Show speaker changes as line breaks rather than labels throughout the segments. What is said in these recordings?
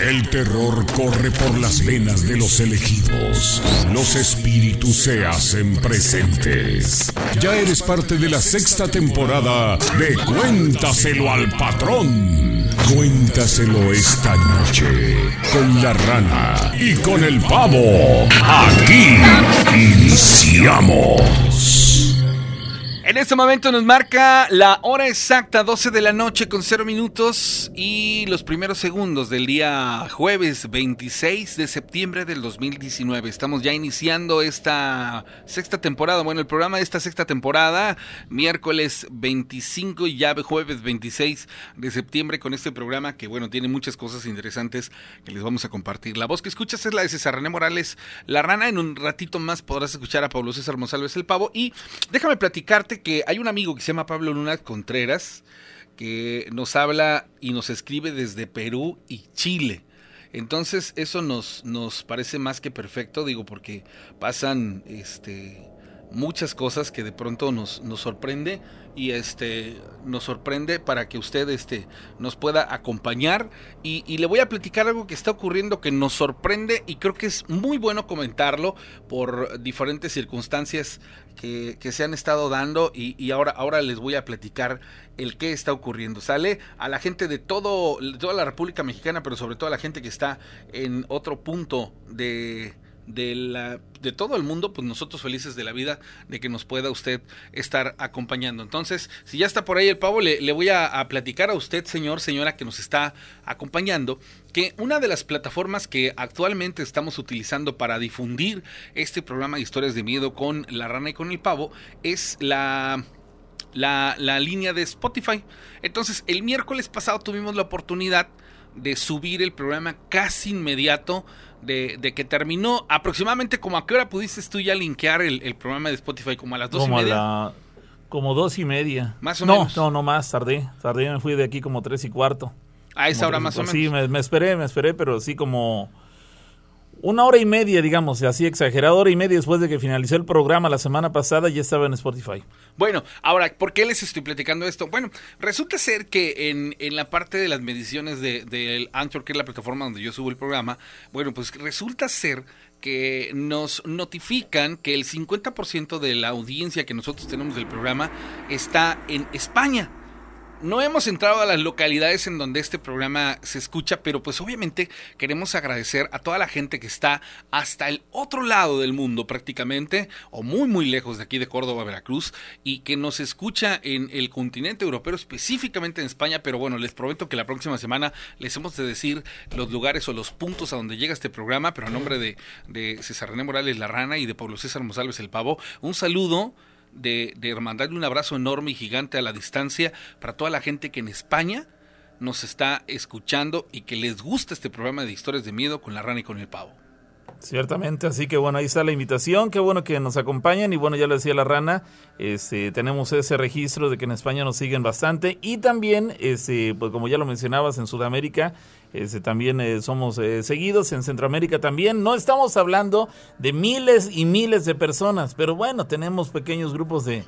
El terror corre por las venas de los elegidos. Los espíritus se hacen presentes. Ya eres parte de la sexta temporada de Cuéntaselo al patrón. Cuéntaselo esta noche con la rana y con el pavo. Aquí iniciamos.
En este momento nos marca la hora exacta, 12 de la noche con 0 minutos y los primeros segundos del día jueves 26 de septiembre del 2019. Estamos ya iniciando esta sexta temporada, bueno, el programa de esta sexta temporada, miércoles 25 y ya jueves 26 de septiembre con este programa que, bueno, tiene muchas cosas interesantes que les vamos a compartir. La voz que escuchas es la de César René Morales, la rana. En un ratito más podrás escuchar a Pablo César Monsalves el pavo y déjame platicarte que hay un amigo que se llama Pablo Luna Contreras que nos habla y nos escribe desde Perú y Chile. Entonces eso nos, nos parece más que perfecto, digo, porque pasan este, muchas cosas que de pronto nos, nos sorprende y este nos sorprende para que usted este nos pueda acompañar y, le voy a platicar algo que está ocurriendo que nos sorprende y creo que es muy bueno comentarlo por diferentes circunstancias que, se han estado dando y, ahora, ahora les voy a platicar el qué está ocurriendo. Sale a la gente de todo, toda la República Mexicana, pero sobre todo a la gente que está en otro punto de, de, la, de todo el mundo, pues nosotros felices de la vida de que nos pueda usted estar acompañando. Entonces, si ya está por ahí el pavo, le, voy a, platicar a usted, señor, señora, que nos está acompañando, que una de las plataformas que actualmente estamos utilizando para difundir este programa de historias de miedo con la rana y con el pavo es la la, la, línea de Spotify. Entonces, el miércoles pasado tuvimos la oportunidad de subir el programa casi inmediato de, que terminó. Aproximadamente, como a qué hora pudiste tú ya linkear el, programa de Spotify? Como a las dos y media.
como dos y media.
Más o
no,
menos.
No, no más, tardé. Tardé, me fui de aquí como tres y cuarto.
A esa hora más o menos.
Sí, me, esperé, me esperé, pero sí como una hora y media, digamos, así exagerado, hora y media después de que finalizó el programa la semana pasada, ya estaba en Spotify.
Bueno, ahora, ¿por qué les estoy platicando esto? Bueno, resulta ser que en, en la parte de las mediciones del de, Anchor, que es la plataforma donde yo subo el programa, bueno, pues resulta ser que nos notifican que el 50% de la audiencia que nosotros tenemos del programa está en España. No hemos entrado a las localidades en donde este programa se escucha, pero pues obviamente queremos agradecer a toda la gente que está hasta el otro lado del mundo prácticamente, o muy muy lejos de aquí de Córdoba, Veracruz, y que nos escucha en el continente europeo, específicamente en España, pero bueno, les prometo que la próxima semana les hemos de decir los lugares o los puntos a donde llega este programa, pero a nombre de, de César René Morales La Rana y de Pablo César Monsalves El Pavo, un saludo de, de un abrazo enorme y gigante a la distancia para toda la gente que en España nos está escuchando y que les gusta este programa de historias de miedo con la rana y con el pavo.
Ciertamente, así que bueno, ahí está la invitación, qué bueno que nos acompañan y bueno, ya lo decía la rana, este, tenemos ese registro de que en España nos siguen bastante y también, este, pues como ya lo mencionabas, en Sudamérica este, también eh, somos eh, seguidos en Centroamérica también. No estamos hablando de miles y miles de personas, pero bueno, tenemos pequeños grupos de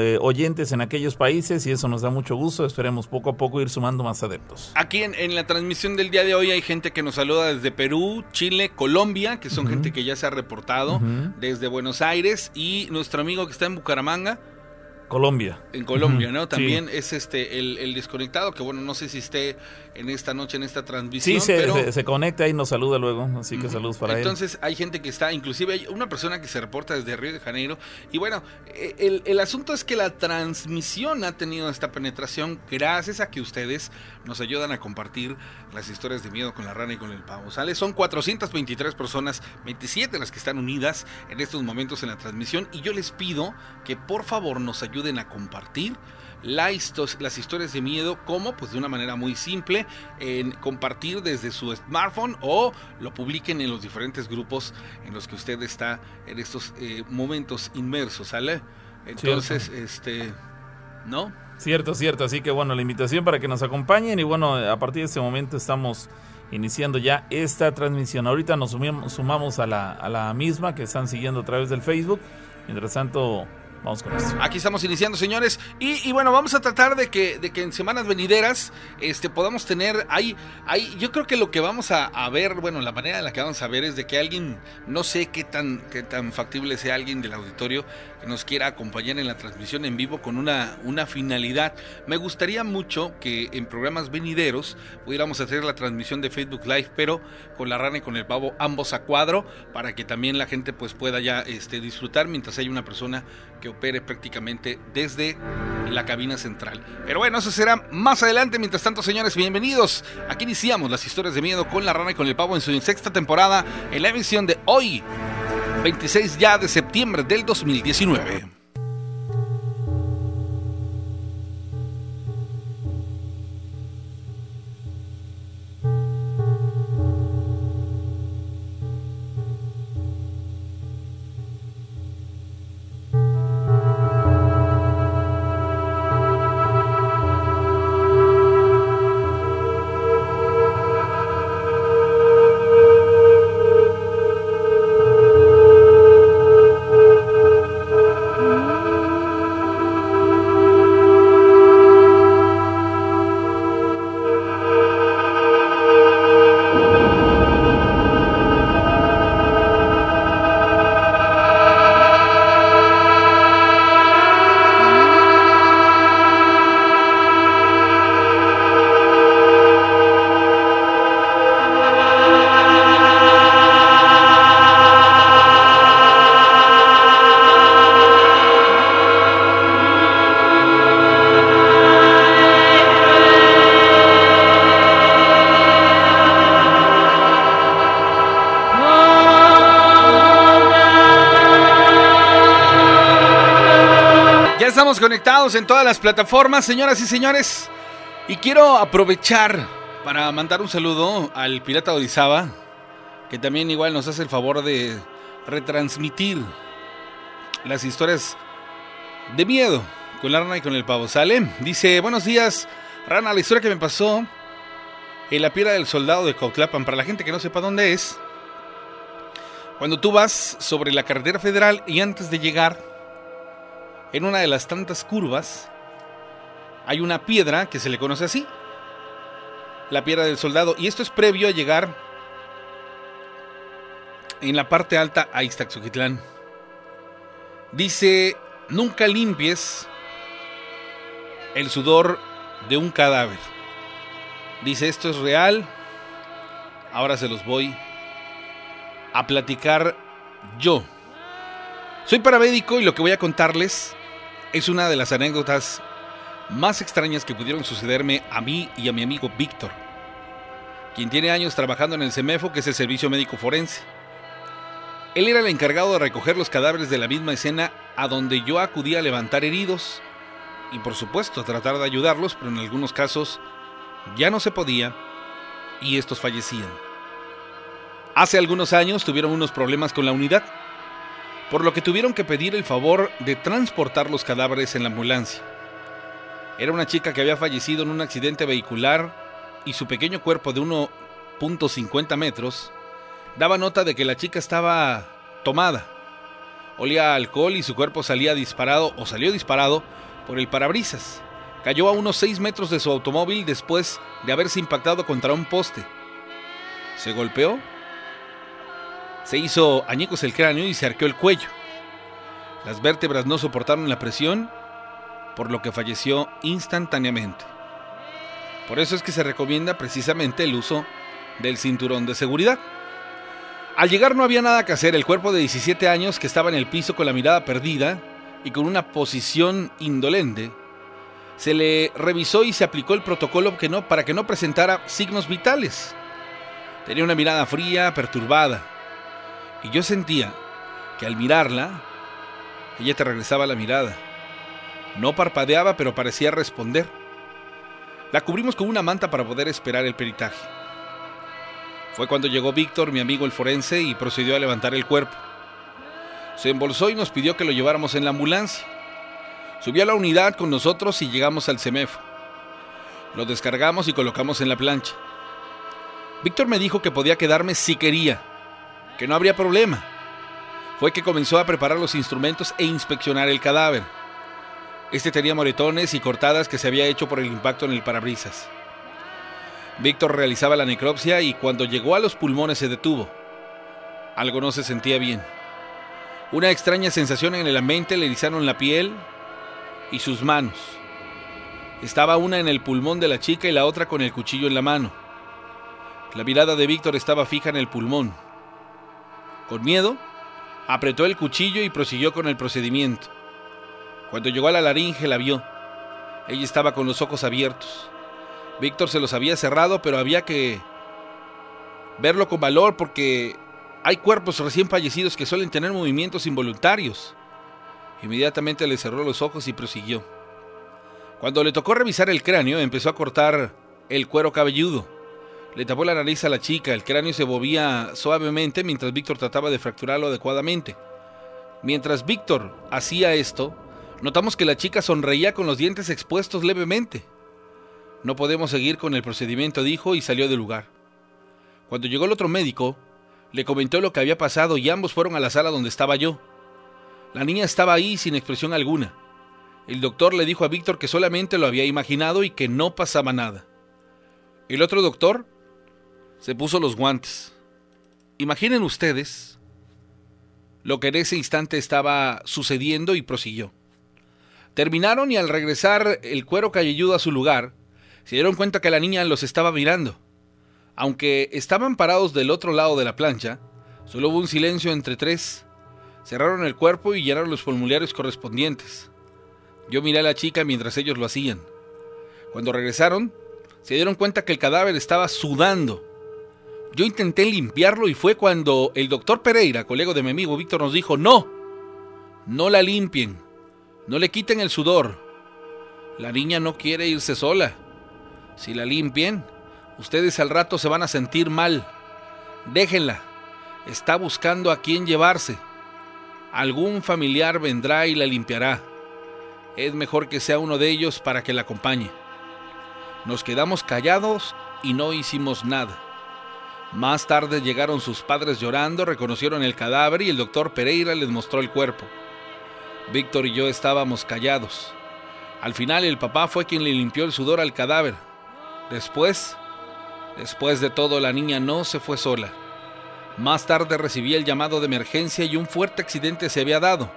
eh, oyentes en aquellos países y eso nos da mucho gusto. Esperemos poco a poco ir sumando más adeptos.
Aquí en, la transmisión del día de hoy hay gente que nos saluda desde Perú, Chile, Colombia, que son gente que ya se ha reportado, desde Buenos Aires y nuestro amigo que está en Bucaramanga.
Colombia.
En Colombia, ¿no? También es este el, el, desconectado, que bueno, no sé si esté en esta noche, en esta transmisión.
Sí, se, conecta y nos saluda luego, así que saludos para
él. Entonces hay gente que está, inclusive hay una persona que se reporta desde Río de Janeiro. Y bueno, eh, el, el asunto es que la transmisión ha tenido esta penetración gracias a que ustedes nos ayudan a compartir las historias de miedo con la rana y con el pavo. ¿Sale? Son 423 personas, 27 las que están unidas en estos momentos en la transmisión. Y yo les pido que por favor nos ayuden a compartir las historias de miedo, como pues de una manera muy simple, en compartir desde su smartphone o lo publiquen en los diferentes grupos en los que usted está en estos eh, momentos inmersos, ¿sale? Entonces, este, ¿no?
Cierto, cierto, así que bueno, la invitación para que nos acompañen y bueno, a partir de este momento estamos iniciando ya esta transmisión. Ahorita nos sumamos, a la, a la misma que están siguiendo a través del Facebook. Mientras tanto, Vamos con esto.
Aquí estamos iniciando, señores. Y, bueno, vamos a tratar de que, de que en semanas venideras este, podamos tener. Ahí, ahí, yo creo que lo que vamos a, ver, bueno, la manera en la que vamos a ver es de que alguien, no sé qué tan, qué tan factible sea alguien del auditorio que nos quiera acompañar en la transmisión en vivo con una, una finalidad. Me gustaría mucho que en programas venideros pudiéramos hacer la transmisión de Facebook Live, pero con la rana y con el pavo ambos a cuadro, para que también la gente pues pueda ya este, disfrutar mientras hay una persona que opere prácticamente desde la cabina central. Pero bueno, eso será más adelante. Mientras tanto, señores, bienvenidos. Aquí iniciamos las historias de miedo con la rana y con el pavo en su sexta temporada en la emisión de hoy, 26 ya de septiembre del 2019. Conectados en todas las plataformas, señoras y señores. Y quiero aprovechar para mandar un saludo al Pirata Orizaba, que también igual nos hace el favor de retransmitir las historias de miedo con la rana y con el pavo. ¿Sale? Dice, buenos días, rana, la historia que me pasó en la piedra del soldado de Cautlapan, para la gente que no sepa dónde es, cuando tú vas sobre la carretera federal y antes de llegar en una de las tantas curvas hay una piedra que se le conoce así, la piedra del soldado, y esto es previo a llegar en la parte alta a Ixtaxoquitlán. Dice, nunca limpies el sudor de un cadáver. Dice, esto es real. Ahora se los voy a platicar yo. Soy paramédico y lo que voy a contarles es una de las anécdotas más extrañas que pudieron sucederme a mí y a mi amigo Víctor, quien tiene años trabajando en el CEMEFO, que es el Servicio Médico Forense. Él era el encargado de recoger los cadáveres de la misma escena a donde yo acudía a levantar heridos y por supuesto a tratar de ayudarlos, pero en algunos casos ya no se podía y estos fallecían. Hace algunos años tuvieron unos problemas con la unidad por lo que tuvieron que pedir el favor de transportar los cadáveres en la ambulancia. Era una chica que había fallecido en un accidente vehicular y su pequeño cuerpo de 1.50 metros daba nota de que la chica estaba tomada. Olía alcohol y su cuerpo salía disparado o salió disparado por el parabrisas. Cayó a unos 6 metros de su automóvil después de haberse impactado contra un poste. Se golpeó se hizo añicos el cráneo y se arqueó el cuello. Las vértebras no soportaron la presión, por lo que falleció instantáneamente. Por eso es que se recomienda precisamente el uso del cinturón de seguridad. Al llegar no había nada que hacer, el cuerpo de 17 años que estaba en el piso con la mirada perdida y con una posición indolente, se le revisó y se aplicó el protocolo que no, para que no presentara signos vitales. Tenía una mirada fría, perturbada. Y yo sentía que al mirarla, ella te regresaba la mirada. No parpadeaba, pero parecía responder. La cubrimos con una manta para poder esperar el peritaje. Fue cuando llegó Víctor, mi amigo el forense, y procedió a levantar el cuerpo. Se embolsó y nos pidió que lo lleváramos en la ambulancia. Subió a la unidad con nosotros y llegamos al CEMEFO. Lo descargamos y colocamos en la plancha. Víctor me dijo que podía quedarme si quería, que no habría problema. fue que comenzó a preparar los instrumentos e inspeccionar el cadáver. Este tenía moretones y cortadas que se había hecho por el impacto en el parabrisas. Víctor realizaba la necropsia y cuando llegó a los pulmones se detuvo. Algo no se sentía bien. Una extraña sensación en el ambiente le erizaron la piel y sus manos. Estaba una en el pulmón de la chica y la otra con el cuchillo en la mano. La mirada de Víctor estaba fija en el pulmón. Con miedo, apretó el cuchillo y prosiguió con el procedimiento. Cuando llegó a la laringe la vio. Ella estaba con los ojos abiertos. Víctor se los había cerrado, pero había que verlo con valor porque hay cuerpos recién fallecidos que suelen tener movimientos involuntarios. Inmediatamente le cerró los ojos y prosiguió. Cuando le tocó revisar el cráneo, empezó a cortar el cuero cabelludo. Le tapó la nariz a la chica, el cráneo se movía suavemente mientras Víctor trataba de fracturarlo adecuadamente. Mientras Víctor hacía esto, notamos que la chica sonreía con los dientes expuestos levemente. No podemos seguir con el procedimiento, dijo, y salió del lugar. Cuando llegó el otro médico, le comentó lo que había pasado y ambos fueron a la sala donde estaba yo. La niña estaba ahí sin expresión alguna. El doctor le dijo a Víctor que solamente lo había imaginado y que no pasaba nada. El otro doctor se puso los guantes. Imaginen ustedes lo que en ese instante estaba sucediendo y prosiguió. Terminaron y al regresar el cuero cabelludo a su lugar, se dieron cuenta que la niña los estaba mirando. Aunque estaban parados del otro lado de la plancha, solo hubo un silencio entre tres. Cerraron el cuerpo y llenaron los formularios correspondientes. Yo miré a la chica mientras ellos lo hacían. Cuando regresaron, se dieron cuenta que el cadáver estaba sudando. Yo intenté limpiarlo y fue cuando el doctor Pereira, colega de mi amigo Víctor, nos dijo, no, no la limpien, no le quiten el sudor. La niña no quiere irse sola. Si la limpien, ustedes al rato se van a sentir mal. Déjenla. Está buscando a quién llevarse. Algún familiar vendrá y la limpiará. Es mejor que sea uno de ellos para que la acompañe. Nos quedamos callados y no hicimos nada. Más tarde llegaron sus padres llorando, reconocieron el cadáver y el doctor Pereira les mostró el cuerpo. Víctor y yo estábamos callados. Al final el papá fue quien le limpió el sudor al cadáver. Después, después de todo, la niña no se fue sola. Más tarde recibí el llamado de emergencia y un fuerte accidente se había dado.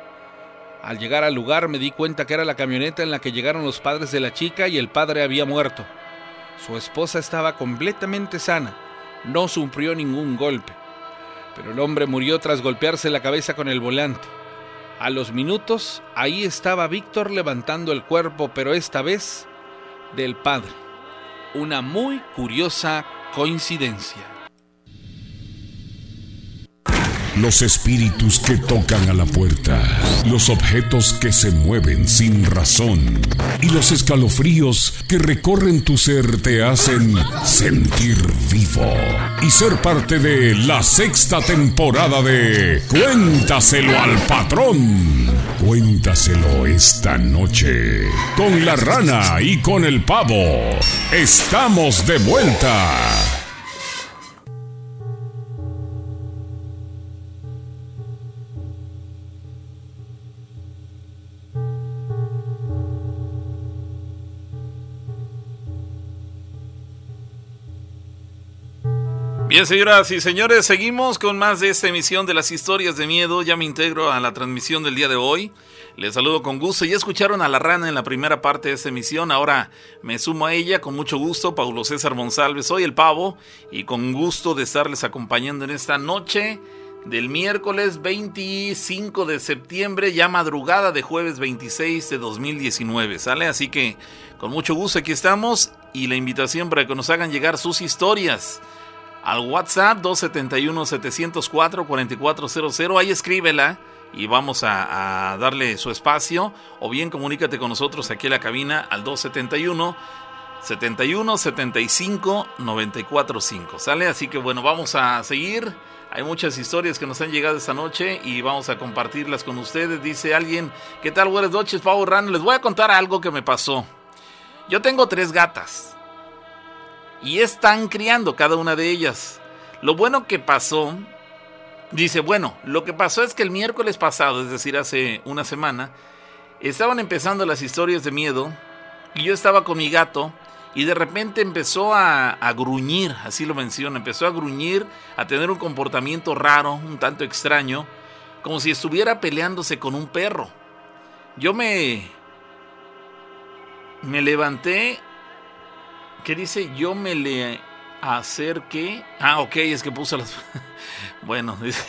Al llegar al lugar me di cuenta que era la camioneta en la que llegaron los padres de la chica y el padre había muerto. Su esposa estaba completamente sana, no sufrió ningún golpe, pero el hombre murió tras golpearse la cabeza con el volante. A los minutos, ahí estaba Víctor levantando el cuerpo, pero esta vez del padre una muy curiosa coincidencia.
Los espíritus que tocan a la puerta, los objetos que se mueven sin razón y los escalofríos que recorren tu ser te hacen sentir vivo y ser parte de la sexta temporada de Cuéntaselo al patrón. Cuéntaselo esta noche con la rana y con el pavo. Estamos de vuelta.
Bien, señoras y señores, seguimos con más de esta emisión de las historias de miedo. Ya me integro a la transmisión del día de hoy. Les saludo con gusto. Ya escucharon a la rana en la primera parte de esta emisión. Ahora me sumo a ella con mucho gusto. Paulo César Monsalve, soy el pavo y con gusto de estarles acompañando en esta noche del miércoles 25 de septiembre, ya madrugada de jueves 26 de 2019. ¿Sale? Así que con mucho gusto aquí estamos y la invitación para que nos hagan llegar sus historias al WhatsApp 271-704-4400. Ahí escríbela y vamos a, darle su espacio. O bien comunícate con nosotros aquí en la cabina al 271 71 75 945. ¿Sale? Así que bueno, vamos a seguir. Hay muchas historias que nos han llegado esta noche y vamos a compartirlas con ustedes. Dice alguien, ¿qué tal? Buenas noches, Pavo Rano. Les voy a contar algo que me pasó. Yo tengo tres gatas y están criando cada una de ellas. Lo bueno que pasó Dice, bueno, lo que pasó es que el miércoles pasado, es decir, hace una semana, estaban empezando las historias de miedo y yo estaba con mi gato y de repente empezó a, gruñir, así lo menciona, empezó a gruñir, a tener un comportamiento raro, un tanto extraño, como si estuviera peleándose con un perro. Yo me... me levanté, ¿qué dice? Yo me le acerqué. Ah, ok, es que puse las... bueno, es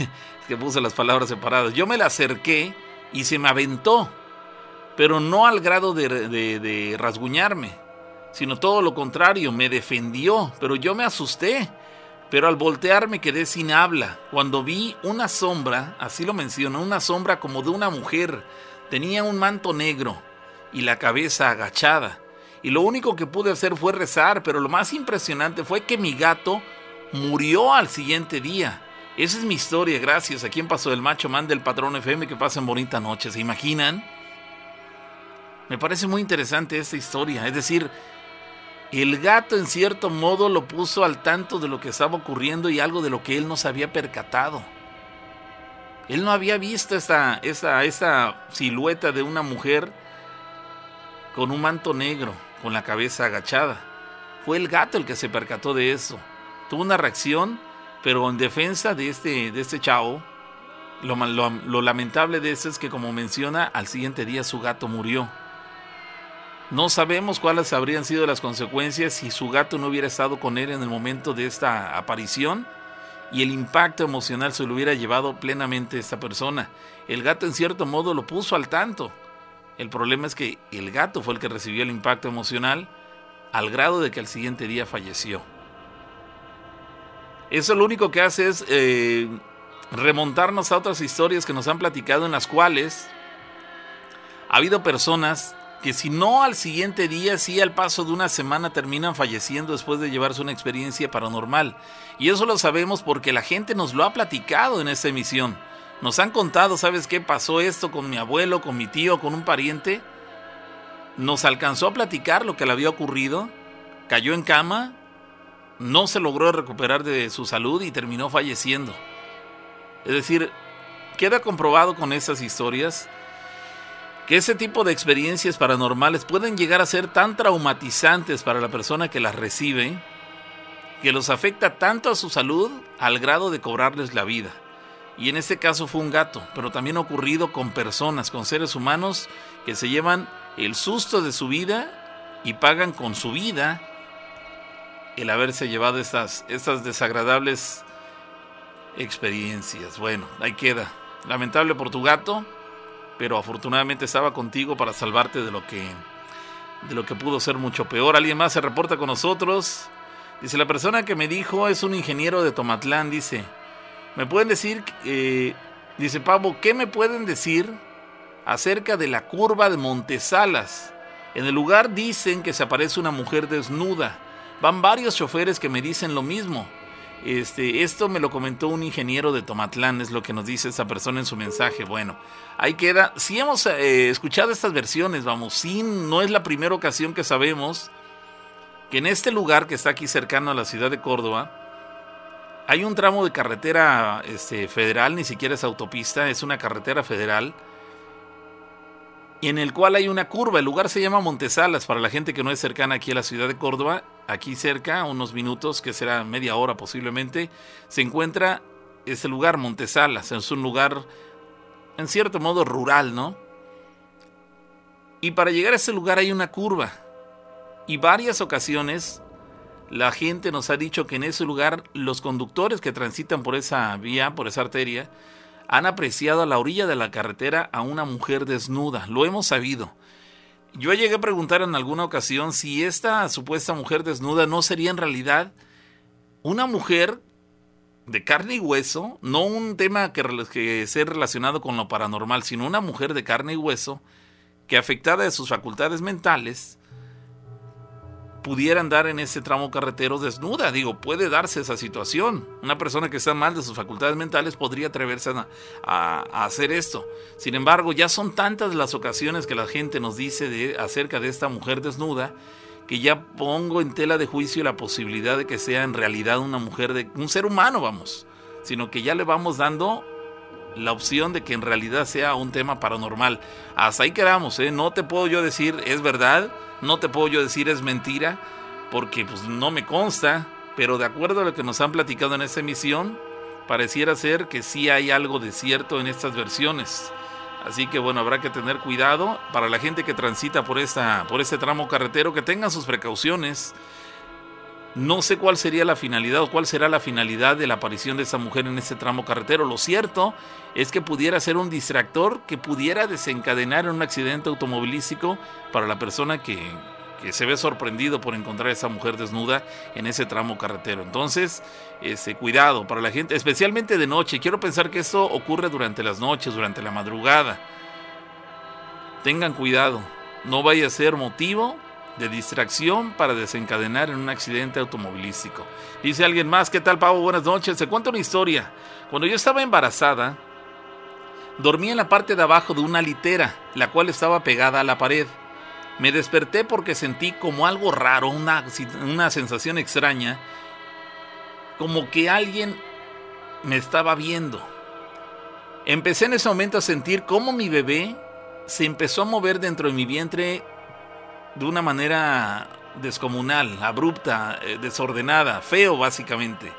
que puse las palabras separadas. Yo me le acerqué y se me aventó, pero no al grado de, de, rasguñarme, sino todo lo contrario, me defendió, pero yo me asusté. Pero al voltear me quedé sin habla, cuando vi una sombra, así lo menciono, una sombra como de una mujer, tenía un manto negro y la cabeza agachada y lo único que pude hacer fue rezar, pero lo más impresionante fue que mi gato murió al siguiente día. Esa es mi historia, gracias. ¿A quién pasó el macho man del patrón FM que pasen bonita noche? ¿Se imaginan? Me parece muy interesante esta historia. Es decir, el gato en cierto modo lo puso al tanto de lo que estaba ocurriendo y algo de lo que él no se había percatado. Él no había visto esa, esa, esa silueta de una mujer con un manto negro con la cabeza agachada. Fue el gato el que se percató de eso. Tuvo una reacción, pero en defensa de este, de este chavo, lo, lo, lo lamentable de eso es que, como menciona, al siguiente día su gato murió. No sabemos cuáles habrían sido las consecuencias si su gato no hubiera estado con él en el momento de esta aparición y el impacto emocional se lo hubiera llevado plenamente esta persona. El gato en cierto modo lo puso al tanto. El problema es que el gato fue el que recibió el impacto emocional al grado de que al siguiente día falleció. Eso lo único que hace es eh, remontarnos a otras historias que nos han platicado en las cuales ha habido personas que si no al siguiente día, sí al paso de una semana terminan falleciendo después de llevarse una experiencia paranormal. Y eso lo sabemos porque la gente nos lo ha platicado en esta emisión. Nos han contado, ¿sabes qué? Pasó esto con mi abuelo, con mi tío, con un pariente. Nos alcanzó a platicar lo que le había ocurrido. Cayó en cama, no se logró recuperar de su salud y terminó falleciendo. Es decir, queda comprobado con esas historias que ese tipo de experiencias paranormales pueden llegar a ser tan traumatizantes para la persona que las recibe que los afecta tanto a su salud al grado de cobrarles la vida. Y en este caso fue un gato, pero también ha ocurrido con personas, con seres humanos que se llevan el susto de su vida y pagan con su vida el haberse llevado estas, estas desagradables experiencias. Bueno, ahí queda. Lamentable por tu gato, pero afortunadamente estaba contigo para salvarte de lo que de lo que pudo ser mucho peor. Alguien más se reporta con nosotros. Dice la persona que me dijo es un ingeniero de Tomatlán, dice, ¿Me pueden decir, eh, dice Pablo, ¿qué me pueden decir acerca de la curva de Montesalas? En el lugar dicen que se aparece una mujer desnuda. Van varios choferes que me dicen lo mismo. Este, esto me lo comentó un ingeniero de Tomatlán, es lo que nos dice esa persona en su mensaje. Bueno, ahí queda. Si hemos eh, escuchado estas versiones, vamos, sí, no es la primera ocasión que sabemos que en este lugar que está aquí cercano a la ciudad de Córdoba, hay un tramo de carretera este, federal, ni siquiera es autopista, es una carretera federal, y en el cual hay una curva. El lugar se llama Montesalas, para la gente que no es cercana aquí a la ciudad de Córdoba, aquí cerca, unos minutos, que será media hora posiblemente, se encuentra este lugar, Montesalas. Es un lugar, en cierto modo, rural, ¿no? Y para llegar a ese lugar hay una curva. Y varias ocasiones la gente nos ha dicho que en ese lugar los conductores que transitan por esa vía, por esa arteria, han apreciado a la orilla de la carretera a una mujer desnuda. Lo hemos sabido. Yo llegué a preguntar en alguna ocasión si esta supuesta mujer desnuda no sería en realidad una mujer de carne y hueso, no un tema que, que sea relacionado con lo paranormal, sino una mujer de carne y hueso que afectada de sus facultades mentales, pudiera andar en ese tramo carretero desnuda. Digo, puede darse esa situación. Una persona que está mal de sus facultades mentales podría atreverse a, hacer esto. Sin embargo, ya son tantas las ocasiones que la gente nos dice de, acerca de esta mujer desnuda que ya pongo en tela de juicio la posibilidad de que sea en realidad una mujer de un ser humano, vamos. sino que ya le vamos dando la opción de que en realidad sea un tema paranormal. Hasta ahí quedamos, ¿eh? No te puedo yo decir es verdad, no te puedo yo decir es mentira, porque pues no me consta, pero de acuerdo a lo que nos han platicado en esta emisión, pareciera ser que sí hay algo de cierto en estas versiones. Así que bueno, habrá que tener cuidado para la gente que transita por, esta, por este tramo carretero, que tengan sus precauciones. No sé cuál sería la finalidad o cuál será la finalidad de la aparición de esa mujer en este tramo carretero. Lo cierto es que pudiera ser un distractor que pudiera desencadenar un accidente automovilístico para la persona que, que se ve sorprendido por encontrar a esa mujer desnuda en ese tramo carretero. Entonces, ese cuidado para la gente, especialmente de noche. Quiero pensar que esto ocurre durante las noches, durante la madrugada. Tengan cuidado, no vaya a ser motivo de distracción para desencadenar en un accidente automovilístico. Dice alguien más, ¿qué tal Pavo? Buenas noches. Se cuenta una historia. Cuando yo estaba embarazada, dormí en la parte de abajo de una litera, la cual estaba pegada a la pared. Me desperté porque sentí como algo raro, una, una sensación extraña, como que alguien me estaba viendo. Empecé en ese momento a sentir cómo mi bebé se empezó a mover dentro de mi vientre de una manera descomunal, abrupta, eh, desordenada, feo básicamente.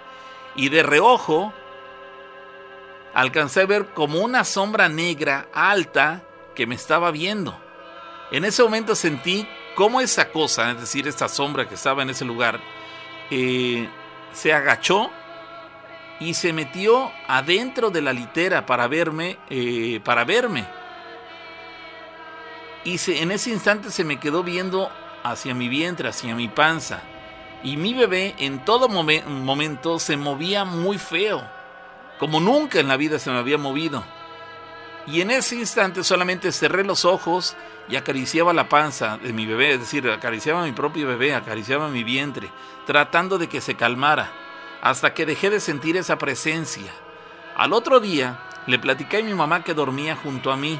Y de reojo alcancé a ver como una sombra negra alta que me estaba viendo. En ese momento sentí cómo esa cosa, es decir, esta sombra que estaba en ese lugar, eh, se agachó y se metió adentro de la litera para verme, eh, para verme. Y en ese instante se me quedó viendo hacia mi vientre, hacia mi panza. Y mi bebé en todo momento se movía muy feo, como nunca en la vida se me había movido. Y en ese instante solamente cerré los ojos y acariciaba la panza de mi bebé, es decir, acariciaba a mi propio bebé, acariciaba mi vientre, tratando de que se calmara, hasta que dejé de sentir esa presencia. Al otro día le platicé a mi mamá que dormía junto a mí,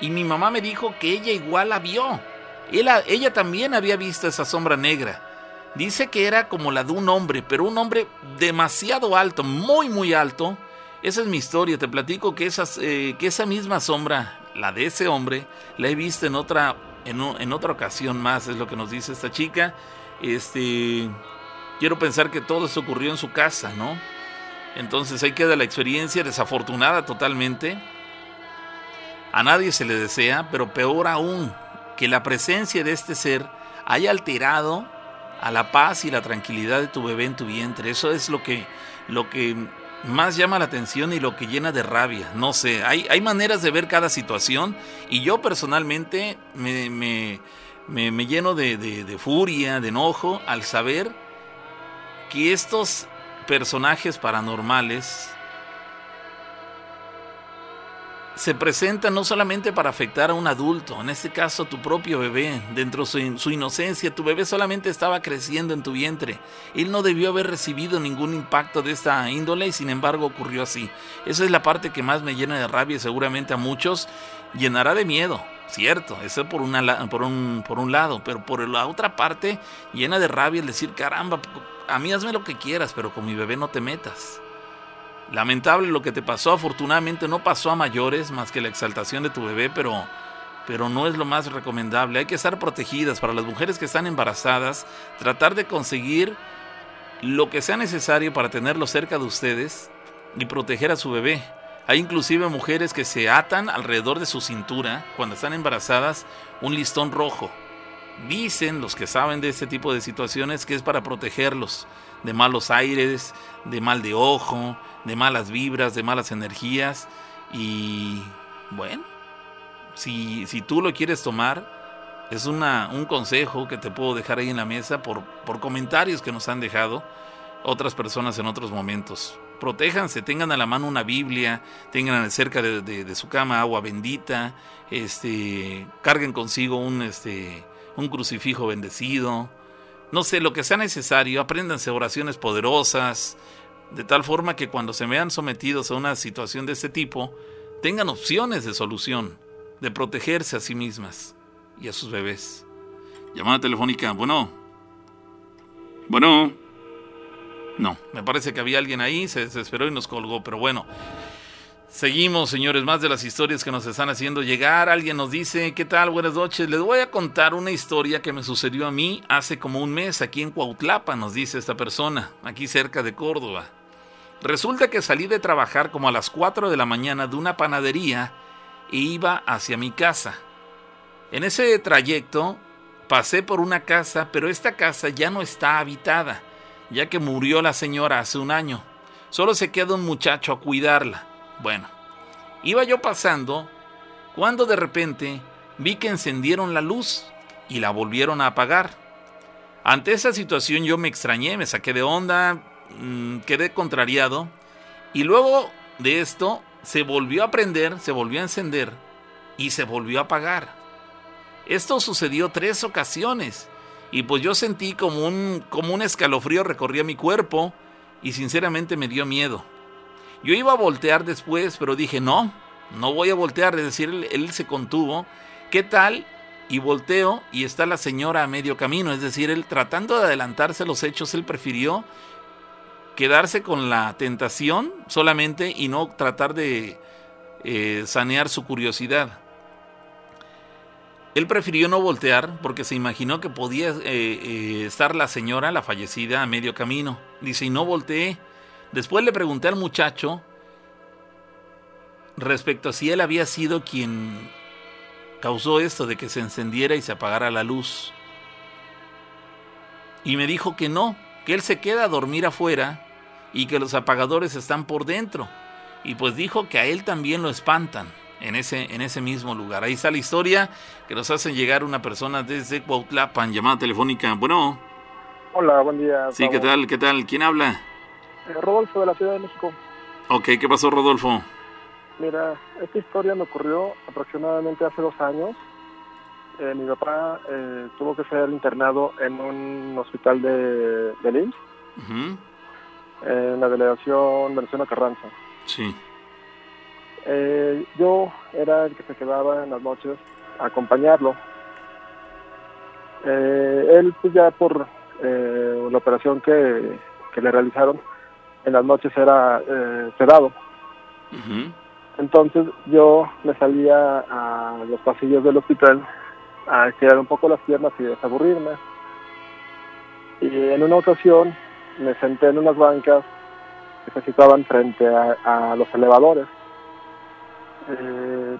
y mi mamá me dijo que ella igual la vio. Ella, ella también había visto esa sombra negra. Dice que era como la de un hombre, pero un hombre demasiado alto, muy muy alto, esa es mi historia. Te platico que, esas, eh, que esa misma sombra, la de ese hombre, la he visto en otra, en, en, otra ocasión más, es lo que nos dice esta chica. Este, quiero pensar que todo eso ocurrió en su casa, ¿no? Entonces ahí queda la experiencia desafortunada totalmente. A nadie se le desea, pero peor aún, que la presencia de este ser haya alterado a la paz y la tranquilidad de tu bebé en tu vientre. Eso es lo que, lo que más llama la atención y lo que llena de rabia. No sé, hay, hay maneras de ver cada situación y yo personalmente me, me, me, lleno de, de furia, de enojo al saber que estos personajes paranormales se presenta no solamente para afectar a un adulto, en este caso tu propio bebé, dentro de su inocencia, tu bebé solamente estaba creciendo en tu vientre. Él no debió haber recibido ningún impacto de esta índole y sin embargo ocurrió así. Esa es la parte que más me llena de rabia y seguramente a muchos llenará de miedo. Cierto, eso por, una, por, un, por un lado, pero por la otra parte llena de rabia el decir, caramba, a mí hazme lo que quieras, pero con mi bebé no te metas. Lamentable lo que te pasó, afortunadamente no pasó a mayores más que la exaltación de tu bebé, pero, pero no es lo más recomendable. Hay que estar protegidas para las mujeres que están embarazadas, tratar de conseguir lo que sea necesario para tenerlo cerca de ustedes y proteger a su bebé. Hay inclusive mujeres que se atan alrededor de su cintura cuando están embarazadas un listón rojo. Dicen los que saben de este tipo de situaciones que es para protegerlos de malos aires, de mal de ojo, de malas vibras, de malas energías. Y bueno, si, si tú lo quieres tomar, es una, un consejo que te puedo dejar ahí en la mesa por, por comentarios que nos han dejado otras personas en otros momentos. Protéjanse, tengan a la mano una Biblia, tengan cerca de, de, su cama agua bendita, este, carguen consigo un, este, un crucifijo bendecido, no sé, lo que sea necesario, apréndanse oraciones poderosas, de tal forma que cuando se vean sometidos a una situación de este tipo, tengan opciones de solución, de protegerse a sí mismas y a sus bebés. Llamada telefónica, bueno. Bueno. No, me parece que había alguien ahí, se desesperó y nos colgó, pero bueno. Seguimos, señores, más de las historias que nos están haciendo llegar. Alguien nos dice, ¿qué tal? Buenas noches. Les voy a contar una historia que me sucedió a mí hace como un mes aquí en Cuautlapa, nos dice esta persona, aquí cerca de Córdoba. Resulta que salí de trabajar como a las 4 de la mañana de una panadería e iba hacia mi casa. En ese trayecto pasé por una casa, pero esta casa ya no está habitada, ya que murió la señora hace un año. Solo se queda un muchacho a cuidarla. Bueno, iba yo pasando cuando de repente vi que encendieron la luz y la volvieron a apagar. Ante esa situación yo me extrañé, me saqué de onda, mm, quedé contrariado y luego de esto se volvió a prender, se volvió a encender y se volvió a apagar. Esto sucedió tres ocasiones y pues yo sentí como un, como un escalofrío recorría mi cuerpo y sinceramente me dio miedo. Yo iba a voltear después, pero dije, no, no voy a voltear. Es decir, él, se contuvo. ¿Qué tal? Y volteo y está la señora a medio camino. Es decir, él tratando de adelantarse los hechos, él prefirió quedarse con la tentación solamente y no tratar de eh, sanear su curiosidad. Él prefirió no voltear porque se imaginó que podía eh, eh, estar la señora, la fallecida, a medio camino. Dice, y no volteé. Después le pregunté al muchacho respecto a si él había sido quien causó esto de que se encendiera y se apagara la luz. Y me dijo que no, que él se queda a dormir afuera y que los apagadores están por dentro. Y pues dijo que a él también lo espantan en ese, en ese mismo lugar. Ahí está la historia que nos hace llegar una persona desde Cuautlapan, llamada telefónica. Bueno.
Hola, buen día.
Sí, ¿qué tal? ¿Qué tal? ¿Quién habla?
Eh, Rodolfo de la Ciudad de México.
Ok, ¿qué pasó Rodolfo?
Mira, esta historia me ocurrió aproximadamente hace dos años. Eh, mi papá eh, tuvo que ser internado en un hospital de, de en la delegación Venezuela Carranza.
Sí.
yo era el que se quedaba en las noches a acompañarlo. él, pues ya por la operación que, que le realizaron, en las noches era eh, sedado. Entonces yo me salía a los pasillos del hospital a estirar un poco las piernas y desaburrirme. Y en una ocasión me senté en unas bancas que se situaban frente a, los elevadores. Eh,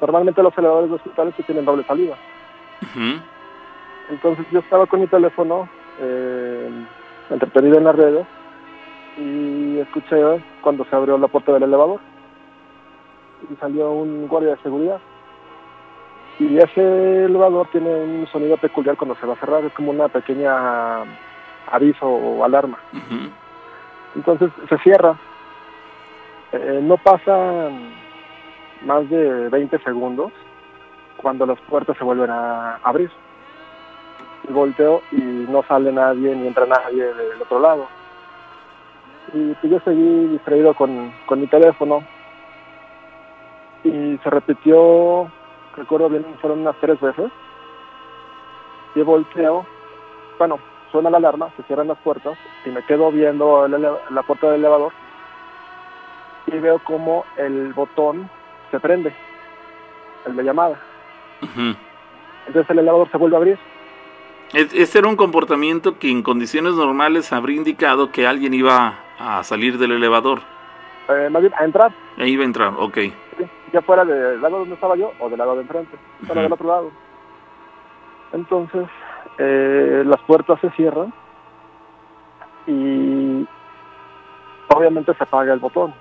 normalmente los elevadores de hospitales tienen doble salida. Entonces yo estaba con mi teléfono eh, entretenido en las redes y escuché cuando se abrió la puerta del elevador y salió un guardia de seguridad. Y ese elevador tiene un sonido peculiar cuando se va a cerrar, es como una pequeña aviso o alarma. Entonces se cierra. Eh, no pasan más de 20 segundos cuando las puertas se vuelven a abrir volteo y no sale nadie ni entra nadie del otro lado. Y pues yo seguí distraído con, mi teléfono y se repitió, recuerdo bien, fueron unas tres veces. Y volteo, bueno, suena la alarma, se cierran las puertas y me quedo viendo la puerta del elevador y veo como el botón se prende, el de llamada. Entonces el elevador se vuelve a abrir
este era un comportamiento que en condiciones normales habría indicado que alguien iba a salir del elevador.
Eh, más bien, a entrar.
Ahí iba a entrar, ok.
Ya fuera del lado donde estaba yo o del lado de enfrente, fuera del otro lado. Entonces, eh, las puertas se cierran y obviamente se apaga el botón.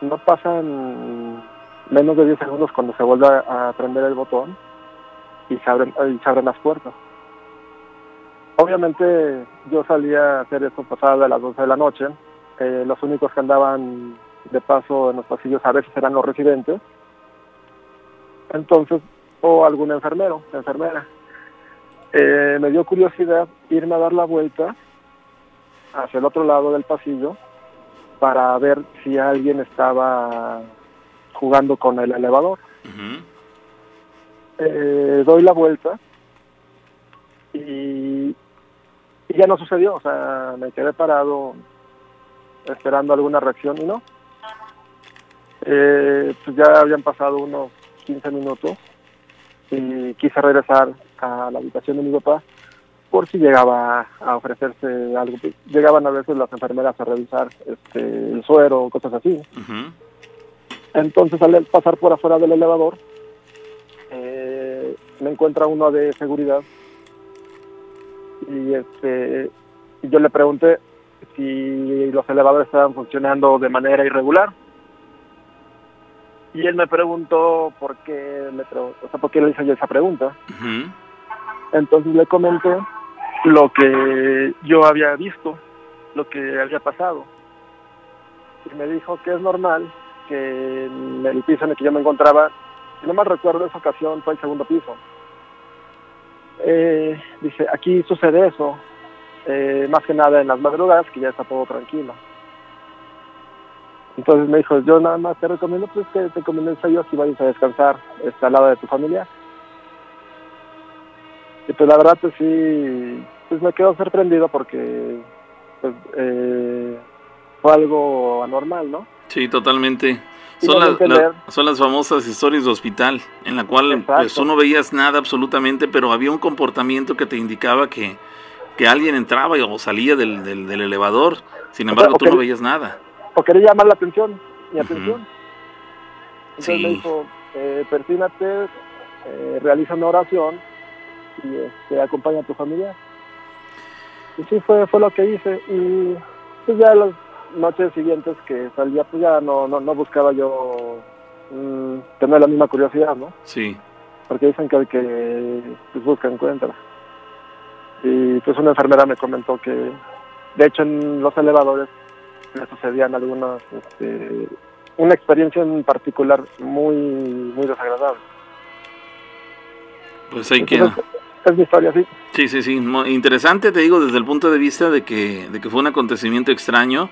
No pasan menos de 10 segundos cuando se vuelve a prender el botón y se abren, y se abren las puertas. Obviamente yo salía a hacer eso pasada de las 12 de la noche. Eh, los únicos que andaban de paso en los pasillos a veces eran los residentes. Entonces, o algún enfermero, enfermera. Eh, me dio curiosidad irme a dar la vuelta hacia el otro lado del pasillo para ver si alguien estaba jugando con el elevador. Eh, doy la vuelta y Y ya no sucedió, o sea, me quedé parado esperando alguna reacción y no. Eh, pues ya habían pasado unos 15 minutos y quise regresar a la habitación de mi papá por si llegaba a ofrecerse algo. Llegaban a veces las enfermeras a revisar este, el suero, cosas así. Entonces, al pasar por afuera del elevador, eh, me encuentra uno de seguridad y este yo le pregunté si los elevadores estaban funcionando de manera irregular y él me preguntó por qué le o sea, por qué le hice yo esa pregunta. Entonces le comenté lo que yo había visto lo que había pasado. Y me dijo que es normal que en el piso en el que yo me encontraba si no mal recuerdo esa ocasión fue el segundo piso. Eh, dice, aquí sucede eso, eh, más que nada en las madrugadas, que ya está todo tranquilo. Entonces me dijo, yo nada más te recomiendo pues que te convenza yo si vayas a descansar este, al lado de tu familia. Y pues la verdad pues sí, pues me quedo sorprendido porque pues, eh, fue algo anormal, ¿no?
Sí, totalmente. Son, las, son las famosas historias de hospital, en la cual pues, tú no veías nada absolutamente, pero había un comportamiento que te indicaba que, que alguien entraba o salía del, del, elevador, sin embargo tú no veías nada.
O quería llamar la atención, mi atención. Entonces me dijo, eh, persínate, eh, realiza una oración y este, acompaña a tu familia. Y sí, fue, fue lo que hice. Y pues ya los noches siguientes que salía, pues ya no, no, no buscaba yo mm, tener la misma curiosidad, ¿no?
Sí.
Porque dicen que el que pues, busca encuentra. Y pues una enfermera me comentó que, de hecho, en los elevadores me sucedían algunas, este, una experiencia en particular muy, muy desagradable.
Pues ahí queda.
Es, mi historia, sí.
Sí, sí, sí. Interesante, te digo, desde el punto de vista de que, de que fue un acontecimiento extraño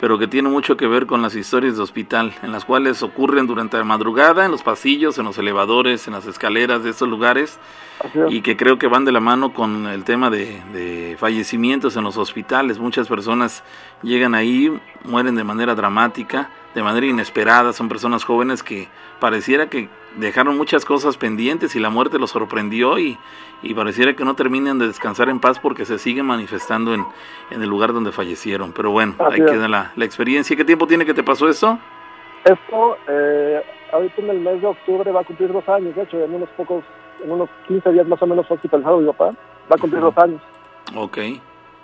pero que tiene mucho que ver con las historias de hospital, en las cuales ocurren durante la madrugada, en los pasillos, en los elevadores, en las escaleras de estos lugares, y que creo que van de la mano con el tema de, de, fallecimientos en los hospitales. Muchas personas llegan ahí, mueren de manera dramática, de manera inesperada, son personas jóvenes que pareciera que dejaron muchas cosas pendientes y la muerte los sorprendió y, y pareciera que no terminan de descansar en paz porque se siguen manifestando en, en el lugar donde fallecieron. Pero bueno, ahí queda la, la, experiencia. ¿Qué tiempo tiene que te pasó esto?
Esto, eh, ahorita en el mes de octubre va a cumplir dos años, de hecho, en unos pocos, en unos 15 días más o menos fue hospitalizado mi papá, va a cumplir dos años.
Ok,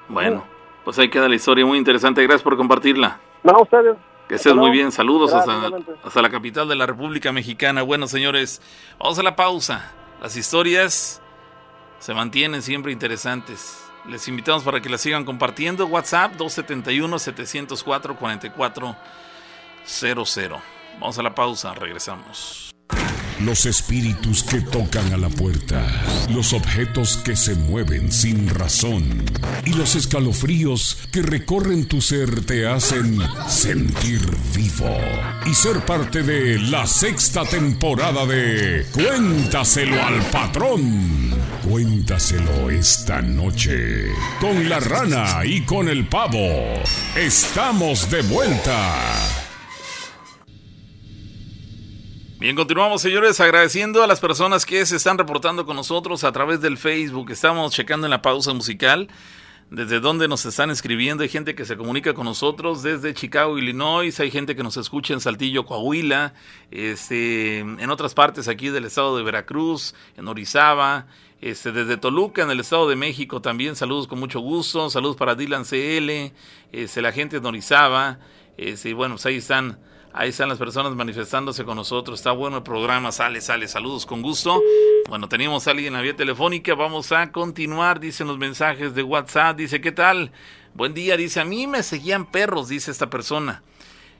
bueno, pues ahí queda la historia muy interesante, gracias por compartirla.
No, ustedes.
Que estés muy bien, saludos hasta, hasta, la capital de la República Mexicana. Bueno, señores, vamos a la pausa. Las historias se mantienen siempre interesantes. Les invitamos para que las sigan compartiendo. WhatsApp 271-704-4400. Vamos a la pausa, regresamos
los espíritus que tocan a la puerta, los objetos que se mueven sin razón y los escalofríos que recorren tu ser te hacen sentir vivo y ser parte de la sexta temporada de Cuéntaselo al patrón. Cuéntaselo esta noche con la rana y con el pavo. Estamos de vuelta.
Bien, continuamos señores agradeciendo a las personas que se están reportando con nosotros a través del Facebook. Estamos checando en la pausa musical desde dónde nos están escribiendo. Hay gente que se comunica con nosotros desde Chicago, Illinois. Hay gente que nos escucha en Saltillo, Coahuila. Este, en otras partes aquí del estado de Veracruz, en Orizaba. Este, desde Toluca, en el Estado de México también. Saludos con mucho gusto. Saludos para Dylan CL. Este, la gente de Orizaba. Este, bueno, pues ahí están Ahí están las personas manifestándose con nosotros. Está bueno el programa. Sale, sale. Saludos con gusto. Bueno, teníamos a alguien en la vía telefónica. Vamos a continuar. Dicen los mensajes de WhatsApp. Dice, ¿qué tal? Buen día. Dice, a mí me seguían perros, dice esta persona.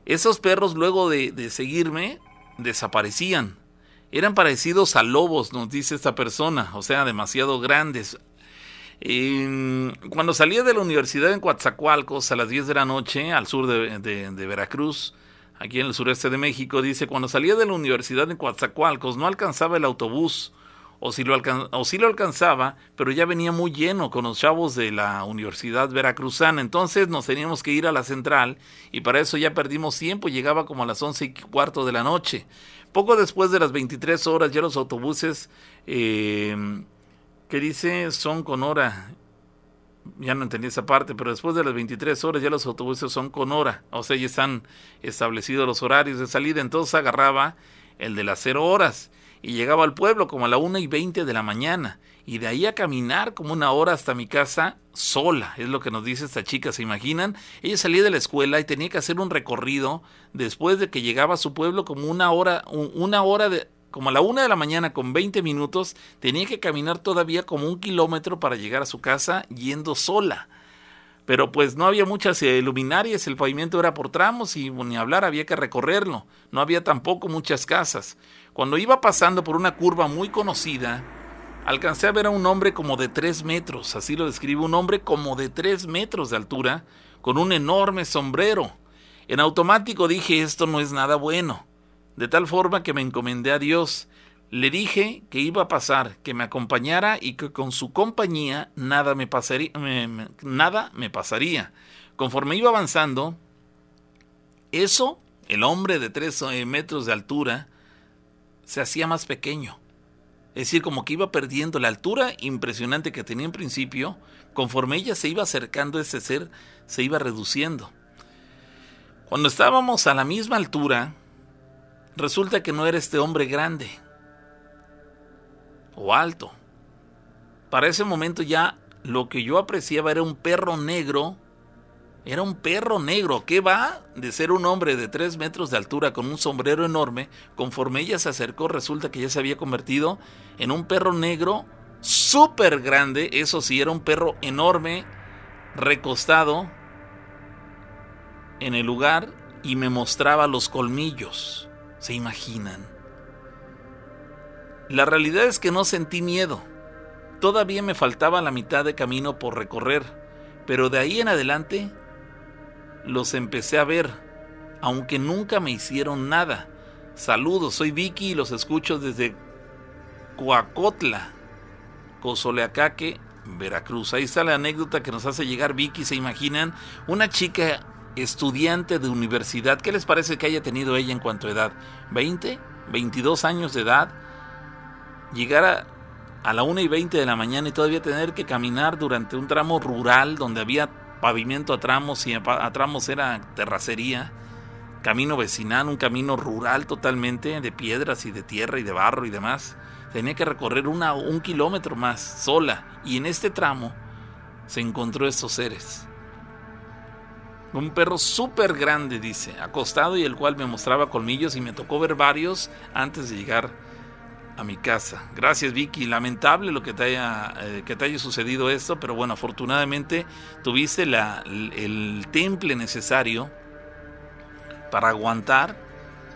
Esos perros luego de, seguirme desaparecían. Eran parecidos a lobos, nos dice esta persona. O sea, demasiado grandes. cuando salía de la universidad en Coatzacoalcos a las 10 de la noche, al sur de Veracruz, aquí en el sureste de México, dice, cuando salía de la universidad en Coatzacoalcos no alcanzaba el autobús o si, lo o si lo alcanzaba, pero ya venía muy lleno con los chavos de la Universidad Veracruzana. Entonces nos teníamos que ir a la central y para eso ya perdimos tiempo, llegaba como a las once y cuarto de la noche. Poco después de las 23 horas ya los autobuses, eh, que dice, son con hora. Ya no entendí esa parte, pero después de las 23 horas ya los autobuses son con hora. O sea, ya están establecidos los horarios de salida. Entonces agarraba el de las 0 horas y llegaba al pueblo como a la 1 y 20 de la mañana. Y de ahí a caminar como una hora hasta mi casa sola, es lo que nos dice esta chica, ¿se imaginan? Ella salía de la escuela y tenía que hacer un recorrido después de que llegaba a su pueblo como una hora, una hora de, como a la una de la mañana con 20 minutos, tenía que caminar todavía como un kilómetro para llegar a su casa yendo sola. Pero pues no había muchas eh, luminarias, el pavimento era por tramos y ni hablar había que recorrerlo. No había tampoco muchas casas. Cuando iba pasando por una curva muy conocida, alcancé a ver a un hombre como de tres metros, así lo describe, un hombre como de tres metros de altura, con un enorme sombrero. En automático dije, esto no es nada bueno, de tal forma que me encomendé a Dios. Le dije que iba a pasar, que me acompañara y que con su compañía nada me pasaría. nada me pasaría. Conforme iba avanzando, eso, el hombre de tres eh, metros de altura, se hacía más pequeño. Es decir, como que iba perdiendo la altura impresionante que tenía en principio, conforme ella se iba acercando a ese ser, se iba reduciendo. Cuando estábamos a la misma altura, resulta que no era este hombre grande o alto. Para ese momento ya lo que yo apreciaba era un perro negro era un perro negro que va de ser un hombre de tres metros de altura con un sombrero enorme. Conforme ella se acercó, resulta que ya se había convertido en un perro negro súper grande. Eso sí, era un perro enorme, recostado en el lugar y me mostraba los colmillos. ¿Se imaginan? La realidad es que no sentí miedo. Todavía me faltaba la mitad de camino por recorrer, pero de ahí en adelante los empecé a ver, aunque nunca me hicieron nada. Saludos, soy Vicky y los escucho desde Coacotla, Cozoleacaque, Veracruz. Ahí está la anécdota que nos hace llegar Vicky, ¿se imaginan? Una chica estudiante de universidad, ¿qué les parece que haya tenido ella en cuanto a edad? ¿20? ¿22 años de edad? Llegar a, a la 1 y 20 de la mañana y todavía tener que caminar durante un tramo rural donde había pavimento a tramos y a tramos era terracería, camino vecinal, un camino rural totalmente de piedras y de tierra y de barro y demás. Tenía que recorrer una, un kilómetro más sola y en este tramo se encontró estos seres. Un perro súper grande, dice, acostado y el cual me mostraba colmillos y me tocó ver varios antes de llegar a mi casa. Gracias Vicky, lamentable lo que te haya, eh, que te haya sucedido esto, pero bueno, afortunadamente tuviste la, el, temple necesario para aguantar,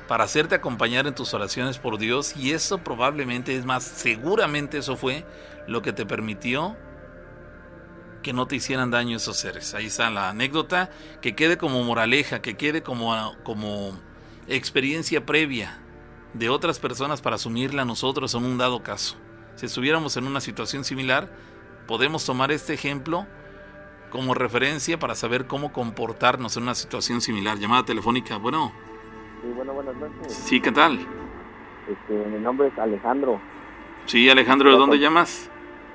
para hacerte acompañar en tus oraciones por Dios y eso probablemente es más, seguramente eso fue lo que te permitió que no te hicieran daño esos seres. Ahí está la anécdota, que quede como moraleja, que quede como, como experiencia previa de otras personas para asumirla a nosotros en un dado caso. Si estuviéramos en una situación similar, podemos tomar este ejemplo como referencia para saber cómo comportarnos en una situación similar. Llamada telefónica, bueno.
Sí, bueno, buenas noches.
Sí, ¿qué tal?
Este, mi nombre es Alejandro.
Sí, Alejandro, ¿de dónde llamas?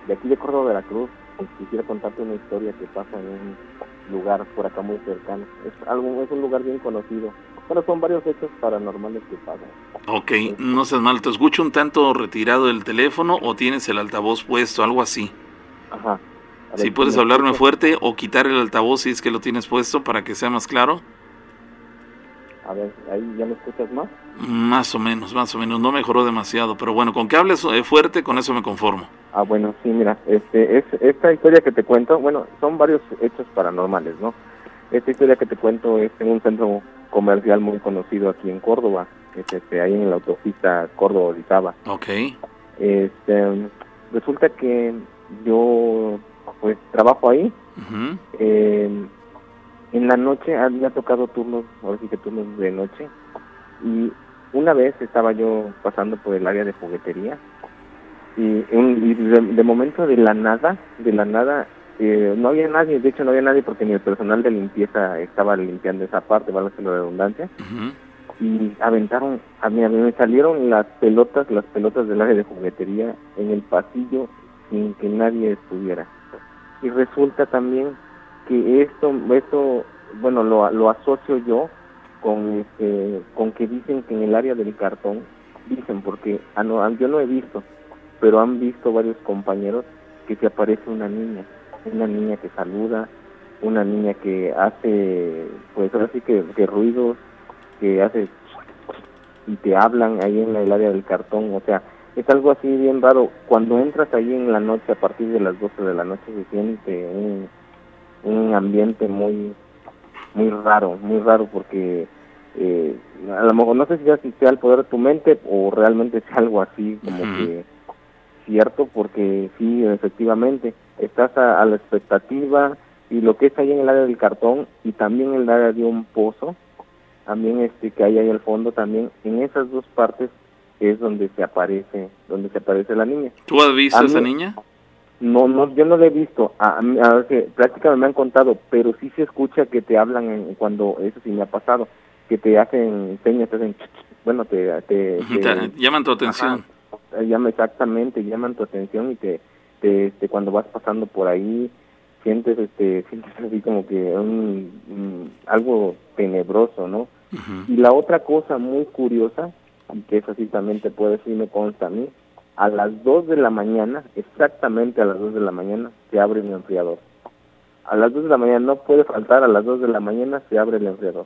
De aquí de Córdoba, Veracruz. Quisiera contarte una historia que pasa en un lugar por acá muy cercano. Es, algo, es un lugar bien conocido. Pero son varios hechos paranormales que pasan.
Ok, no seas mal, te escucho un tanto retirado del teléfono o tienes el altavoz puesto, algo así.
Ajá.
si puedes hablarme fuerte o quitar el altavoz si es que lo tienes puesto para que sea más claro.
A ver, ahí ya me escuchas más.
Más o menos, más o menos, no mejoró demasiado, pero bueno, con que hables eh, fuerte, con eso me conformo.
Ah, bueno, sí, mira, este, es, esta historia que te cuento, bueno, son varios hechos paranormales, ¿no? Esta historia que te cuento es en un centro comercial muy conocido aquí en Córdoba, que es este, ahí en la autopista Córdoba-Orizaba.
Ok.
Este, resulta que yo pues trabajo ahí. Em, en la noche había tocado turnos, ahora sí que turnos de noche, y una vez estaba yo pasando por el área de juguetería
Y, un, de, momento de la nada, de la nada, eh, no había nadie, de hecho no había nadie porque ni el personal de limpieza estaba limpiando esa parte, vale la redundancia. Y aventaron, a mí, a mí me salieron las pelotas, las pelotas del área de juguetería en el pasillo sin que nadie estuviera. Y resulta también que esto, esto bueno, lo, lo asocio yo con, este, con que dicen que en el área del cartón, dicen porque ah, no, yo no he visto, pero han visto varios compañeros que se aparece una niña, una niña que saluda, una niña que hace, pues ahora sí que, ruidos, que hace y te hablan ahí en el área del cartón, o sea, es algo así bien raro. Cuando entras ahí en la noche, a partir de las 12 de la noche, se siente un, un ambiente muy muy raro, muy raro porque eh, a lo mejor no sé si sea, el poder de tu mente o realmente sea algo así como que cierto porque sí, efectivamente, estás a, la expectativa y lo que es ahí en el área del cartón y también en el área de un pozo, también este que hay ahí al fondo también, en esas dos partes es donde se aparece, donde se aparece la niña.
¿Tú has visto a esa niña?
No, no, yo no la he visto. A, a, que prácticamente me han contado, pero sí se escucha que te hablan en, cuando eso sí me ha pasado, que te hacen señas, te hacen, bueno, te, te,
llaman tu atención.
llama exactamente, llaman tu atención y te, te, este, cuando vas pasando por ahí sientes, este, sientes así como que un, algo tenebroso, ¿no? Y la otra cosa muy curiosa, que eso sí también te puede decir, me consta a mí, a las 2 de la mañana, exactamente a las 2 de la mañana, se abre mi enfriador. A las 2 de la mañana no puede faltar, a las 2 de la mañana se abre el enfriador.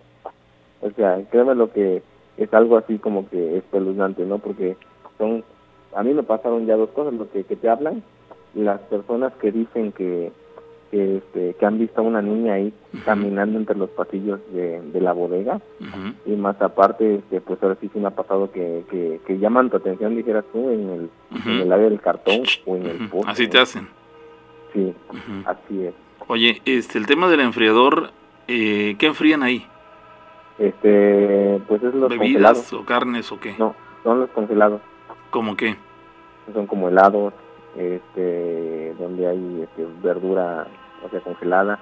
O sea, créeme lo que es algo así como que espeluznante, ¿no? Porque son, a mí me pasaron ya dos cosas, lo que, que te hablan, las personas que dicen que que, este, que han visto a una niña ahí caminando entre los pasillos de, la bodega. Y más aparte este, pues ahora sí se me ha pasado que, que, llaman tu atención dijeras tú en el, en el área del cartón o en el
así te hacen.
Sí así es.
Oye este el tema del enfriador eh, qué enfrían ahí
este pues es los
bebidas o carnes o qué
no son los congelados.
¿Cómo qué
son como helados este donde hay este, verdura o sea, congelada,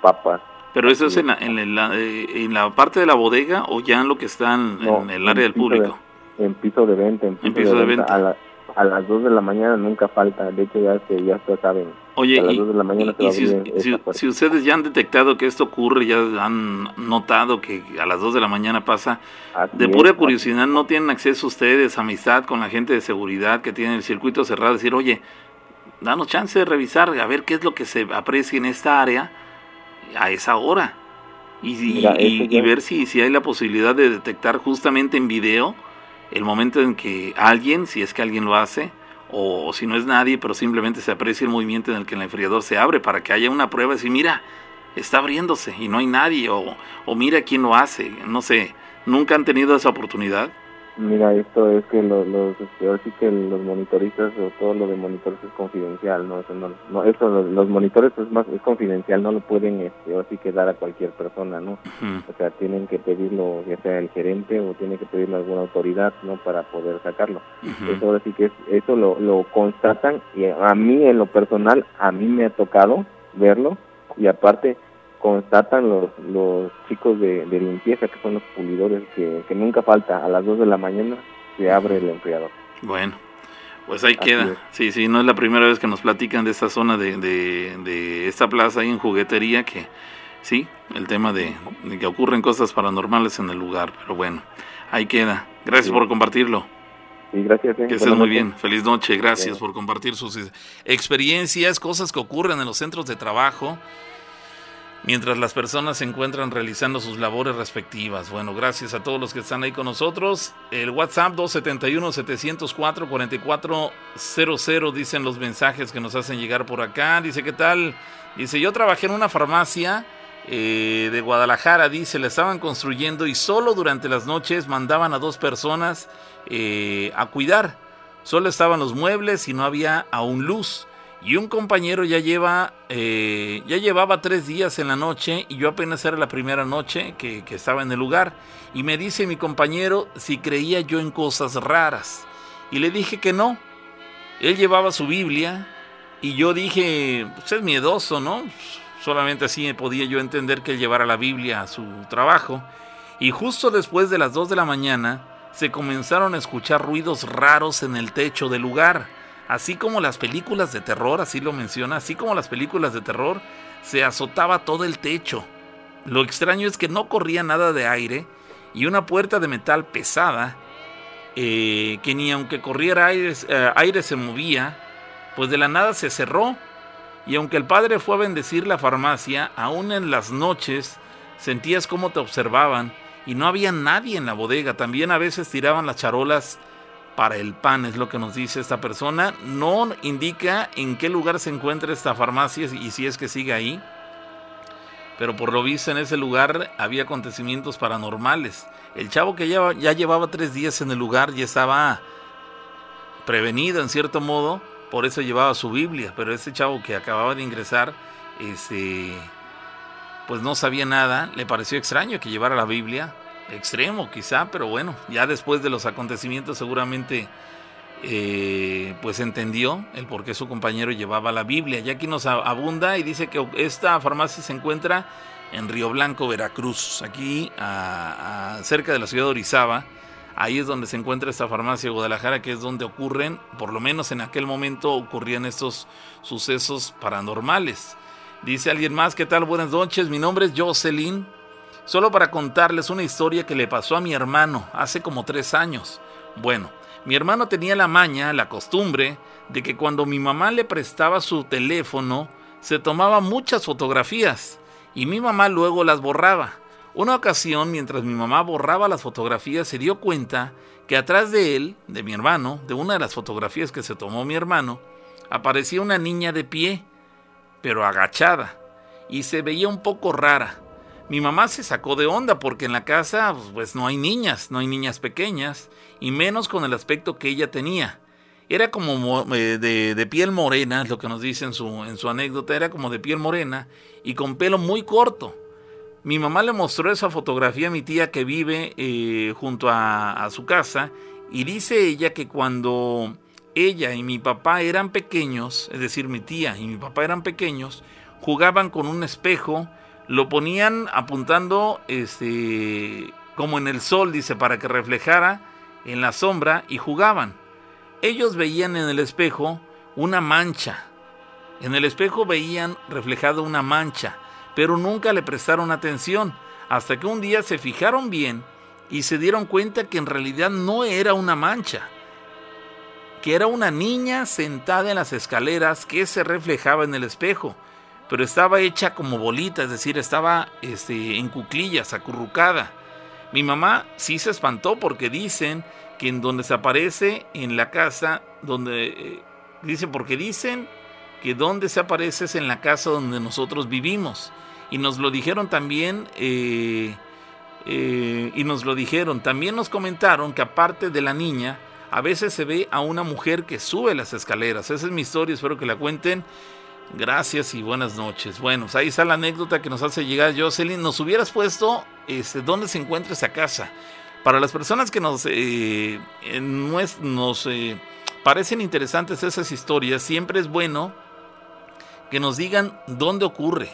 papas.
¿Pero eso es en la, en, la, eh, en la parte de la bodega o ya en lo que está en, el área del público?
en piso de venta. En piso, de, venta. A, las 2 de la mañana nunca falta. De hecho, ya, se, ya saben.
Oye, a las 2 de la mañana y, si, si, ustedes ya han detectado que esto ocurre, ya han notado que a las 2 de la mañana pasa, de pura curiosidad, ¿no tienen acceso ustedes, amistad con la gente de seguridad que tiene el circuito cerrado? Decir, oye, danos chance de revisar, a ver qué es lo que se aprecia en esta área a esa hora. Y, y, ver si, si hay la posibilidad de detectar justamente en video el momento en que alguien, si es que alguien lo hace, o, si no es nadie, pero simplemente se aprecia el movimiento en el que el enfriador se abre para que haya una prueba y decir, mira, está abriéndose y no hay nadie, o, o mira quién lo hace, no sé, ¿nunca han tenido esa oportunidad?
Mira, esto es que los, los este, que los monitoristas o todo lo de monitores es confidencial, ¿no? Eso, no, eso los, monitores es más es confidencial, no lo pueden este, así que dar a cualquier persona, ¿no? O sea, tienen que pedirlo ya sea el gerente o tiene que pedirlo a alguna autoridad, ¿no? Para poder sacarlo. Eso ahora sí que eso lo, lo constatan y a mí en lo personal, a mí me ha tocado verlo y aparte constatan los, los chicos de, limpieza, que son los pulidores, que, nunca falta, a las 2 de la mañana se abre el enfriador.
Bueno, pues ahí queda. Sí, sí, no es la primera vez que nos platican de esta zona de, de, esta plaza ahí en juguetería, que sí, el tema de, que ocurren cosas paranormales en el lugar, pero bueno, ahí queda. Gracias por compartirlo.
Sí, gracias.
Eh. Que estés muy bien. Feliz noche. Gracias por compartir sus experiencias, cosas que ocurren en los centros de trabajo mientras las personas se encuentran realizando sus labores respectivas. Bueno, gracias a todos los que están ahí con nosotros. El WhatsApp 271-704-4400 dicen los mensajes que nos hacen llegar por acá. Dice, ¿qué tal? Dice, yo trabajé en una farmacia eh, de Guadalajara, dice, la estaban construyendo y solo durante las noches mandaban a dos personas eh, a cuidar. Solo estaban los muebles y no había aún luz. Y un compañero ya lleva, eh, ya llevaba tres días en la noche y yo apenas era la primera noche que, estaba en el lugar. Y me dice mi compañero si creía yo en cosas raras. Y le dije que no, Él llevaba su Biblia y yo dije, pues es miedoso, ¿no? Solamente así podía yo entender que él llevara la Biblia a su trabajo. Y justo después de las 2 de la mañana se comenzaron a escuchar ruidos raros en el techo del lugar. Así como las películas de terror, así lo menciona, así como las películas de terror, se azotaba todo el techo. Lo extraño es que no corría nada de aire y una puerta de metal pesada, eh, que ni aunque corriera aire, eh, aire se movía, pues de la nada se cerró. Y aunque el padre fue a bendecir la farmacia, aún en las noches sentías cómo te observaban y no había nadie en la bodega. También a veces tiraban las charolas para el pan, es lo que nos dice esta persona. No indica en qué lugar se encuentra esta farmacia y si es que sigue ahí. Pero por lo visto en ese lugar había acontecimientos paranormales. El chavo que ya, ya llevaba tres días en el lugar ya estaba prevenido en cierto modo, por eso llevaba su Biblia. Pero ese chavo que acababa de ingresar, este, pues no sabía nada, le pareció extraño que llevara la Biblia extremo quizá, pero bueno, ya después de los acontecimientos seguramente eh, pues entendió el por qué su compañero llevaba la Biblia. Ya aquí nos abunda y dice que esta farmacia se encuentra en Río Blanco, Veracruz, aquí cerca de la ciudad de Orizaba. Ahí es donde se encuentra esta farmacia de Guadalajara, que es donde ocurren, por lo menos en aquel momento ocurrían estos sucesos paranormales. Dice alguien más, ¿qué tal? Buenas noches, mi nombre es Jocelyn Solo para contarles una historia que le pasó a mi hermano hace como tres años. Bueno, mi hermano tenía la maña, la costumbre, de que cuando mi mamá le prestaba su teléfono, se tomaba muchas fotografías y mi mamá luego las borraba. Una ocasión, mientras mi mamá borraba las fotografías, se dio cuenta que atrás de él, de mi hermano, de una de las fotografías que se tomó mi hermano, aparecía una niña de pie, pero agachada, y se veía un poco rara. Mi mamá se sacó de onda porque en la casa pues no hay niñas, no hay niñas pequeñas, y menos con el aspecto que ella tenía. Era como eh, de, piel morena, es lo que nos dice en su, en su anécdota, era como de piel morena y con pelo muy corto. Mi mamá le mostró esa fotografía a mi tía que vive eh, junto a, a su casa y dice ella que cuando ella y mi papá eran pequeños, es decir, mi tía y mi papá eran pequeños, jugaban con un espejo lo ponían apuntando este, como en el sol, dice, para que reflejara en la sombra y jugaban. Ellos veían en el espejo una mancha. En el espejo veían reflejada una mancha, pero nunca le prestaron atención, hasta que un día se fijaron bien y se dieron cuenta que en realidad no era una mancha, que era una niña sentada en las escaleras que se reflejaba en el espejo pero estaba hecha como bolita, es decir, estaba este, en cuclillas, acurrucada. Mi mamá sí se espantó porque dicen que en donde se aparece en la casa, donde eh, dice porque dicen que donde se aparece es en la casa donde nosotros vivimos. Y nos lo dijeron también eh, eh, y nos lo dijeron. También nos comentaron que aparte de la niña a veces se ve a una mujer que sube las escaleras. Esa es mi historia espero que la cuenten Gracias y buenas noches. Bueno, pues ahí está la anécdota que nos hace llegar Jocelyn. Nos hubieras puesto este, dónde se encuentra esa casa. Para las personas que nos, eh, nos eh, parecen interesantes esas historias, siempre es bueno que nos digan dónde ocurre.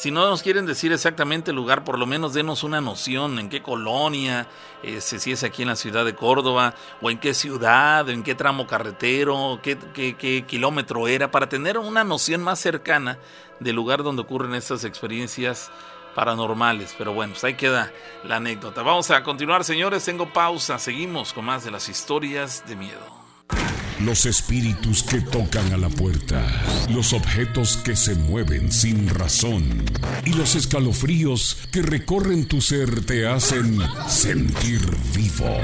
Si no nos quieren decir exactamente el lugar, por lo menos denos una noción en qué colonia, este, si es aquí en la ciudad de Córdoba, o en qué ciudad, en qué tramo carretero, qué, qué, kilómetro era, para tener una noción más cercana del lugar donde ocurren estas experiencias paranormales. Pero bueno, pues ahí queda la anécdota. Vamos a continuar, señores. Tengo pausa. Seguimos con más de las historias de miedo
los espíritus que tocan a la puerta, los objetos que se mueven sin razón y los escalofríos que recorren tu ser te hacen sentir vivo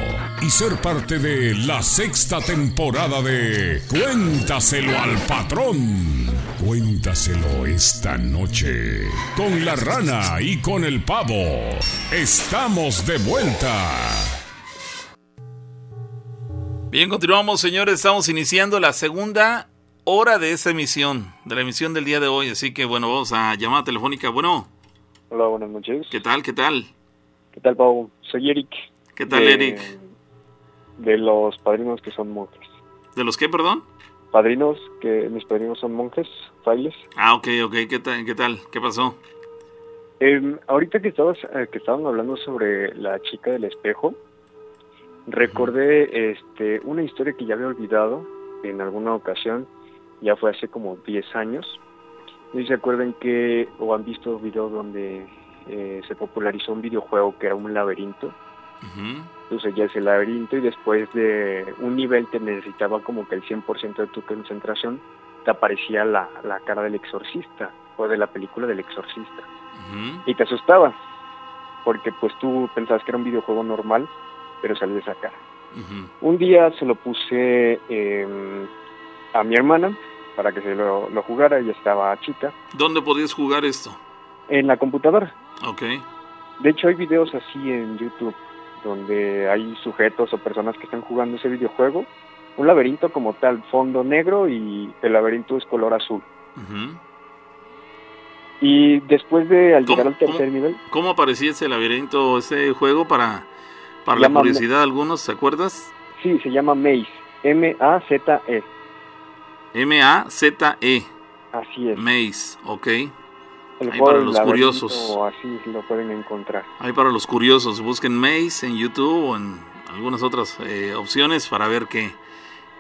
y ser parte de la sexta temporada de Cuéntaselo al patrón. Cuéntaselo esta noche con la rana y con el pavo. Estamos de vuelta.
Bien, continuamos, señores. Estamos iniciando la segunda hora de esta emisión, de la emisión del día de hoy. Así que, bueno, vamos a llamada telefónica. Bueno.
Hola, buenas noches.
¿Qué tal? ¿Qué tal?
¿Qué tal, Pau? Soy Eric.
¿Qué tal, Eric?
De los padrinos que son monjes.
¿De los qué, perdón?
padrinos, que mis padrinos son monjes, frailes.
Ah, ok, ok, ¿qué tal? ¿Qué, tal? ¿Qué pasó?
Eh, ahorita que, estabas, eh, que estaban hablando sobre la chica del espejo, recordé este, una historia que ya había olvidado en alguna ocasión, ya fue hace como 10 años. No se acuerdan que, o han visto videos donde eh, se popularizó un videojuego que era un laberinto. Entonces ya ese laberinto y después de un nivel te necesitaba como que el 100% de tu concentración te aparecía la, la, cara del exorcista o de la película del exorcista. Y te asustaba porque pues tú pensabas que era un videojuego normal, pero salía esa cara. Un día se lo puse em, a mi hermana para que se lo, lo jugara, ella estaba chica.
¿Dónde podías jugar esto?
En la computadora.
Ok.
De hecho hay videos así en YouTube donde hay sujetos o personas que están jugando ese videojuego. Un laberinto como tal, fondo negro y el laberinto es color azul. Y después de al llegar al tercer nivel...
¿Cómo aparecía ese laberinto, ese juego para, para la curiosidad de algunos, ¿se acuerdas?
Sí, se llama Maze, M-A-Z-E.
M-A-Z-E.
Así es.
Maze, ok. Ahí para los curiosos.
Así lo pueden encontrar.
Ahí para los curiosos. Busquen Maze en YouTube o en algunas otras eh, opciones para ver qué,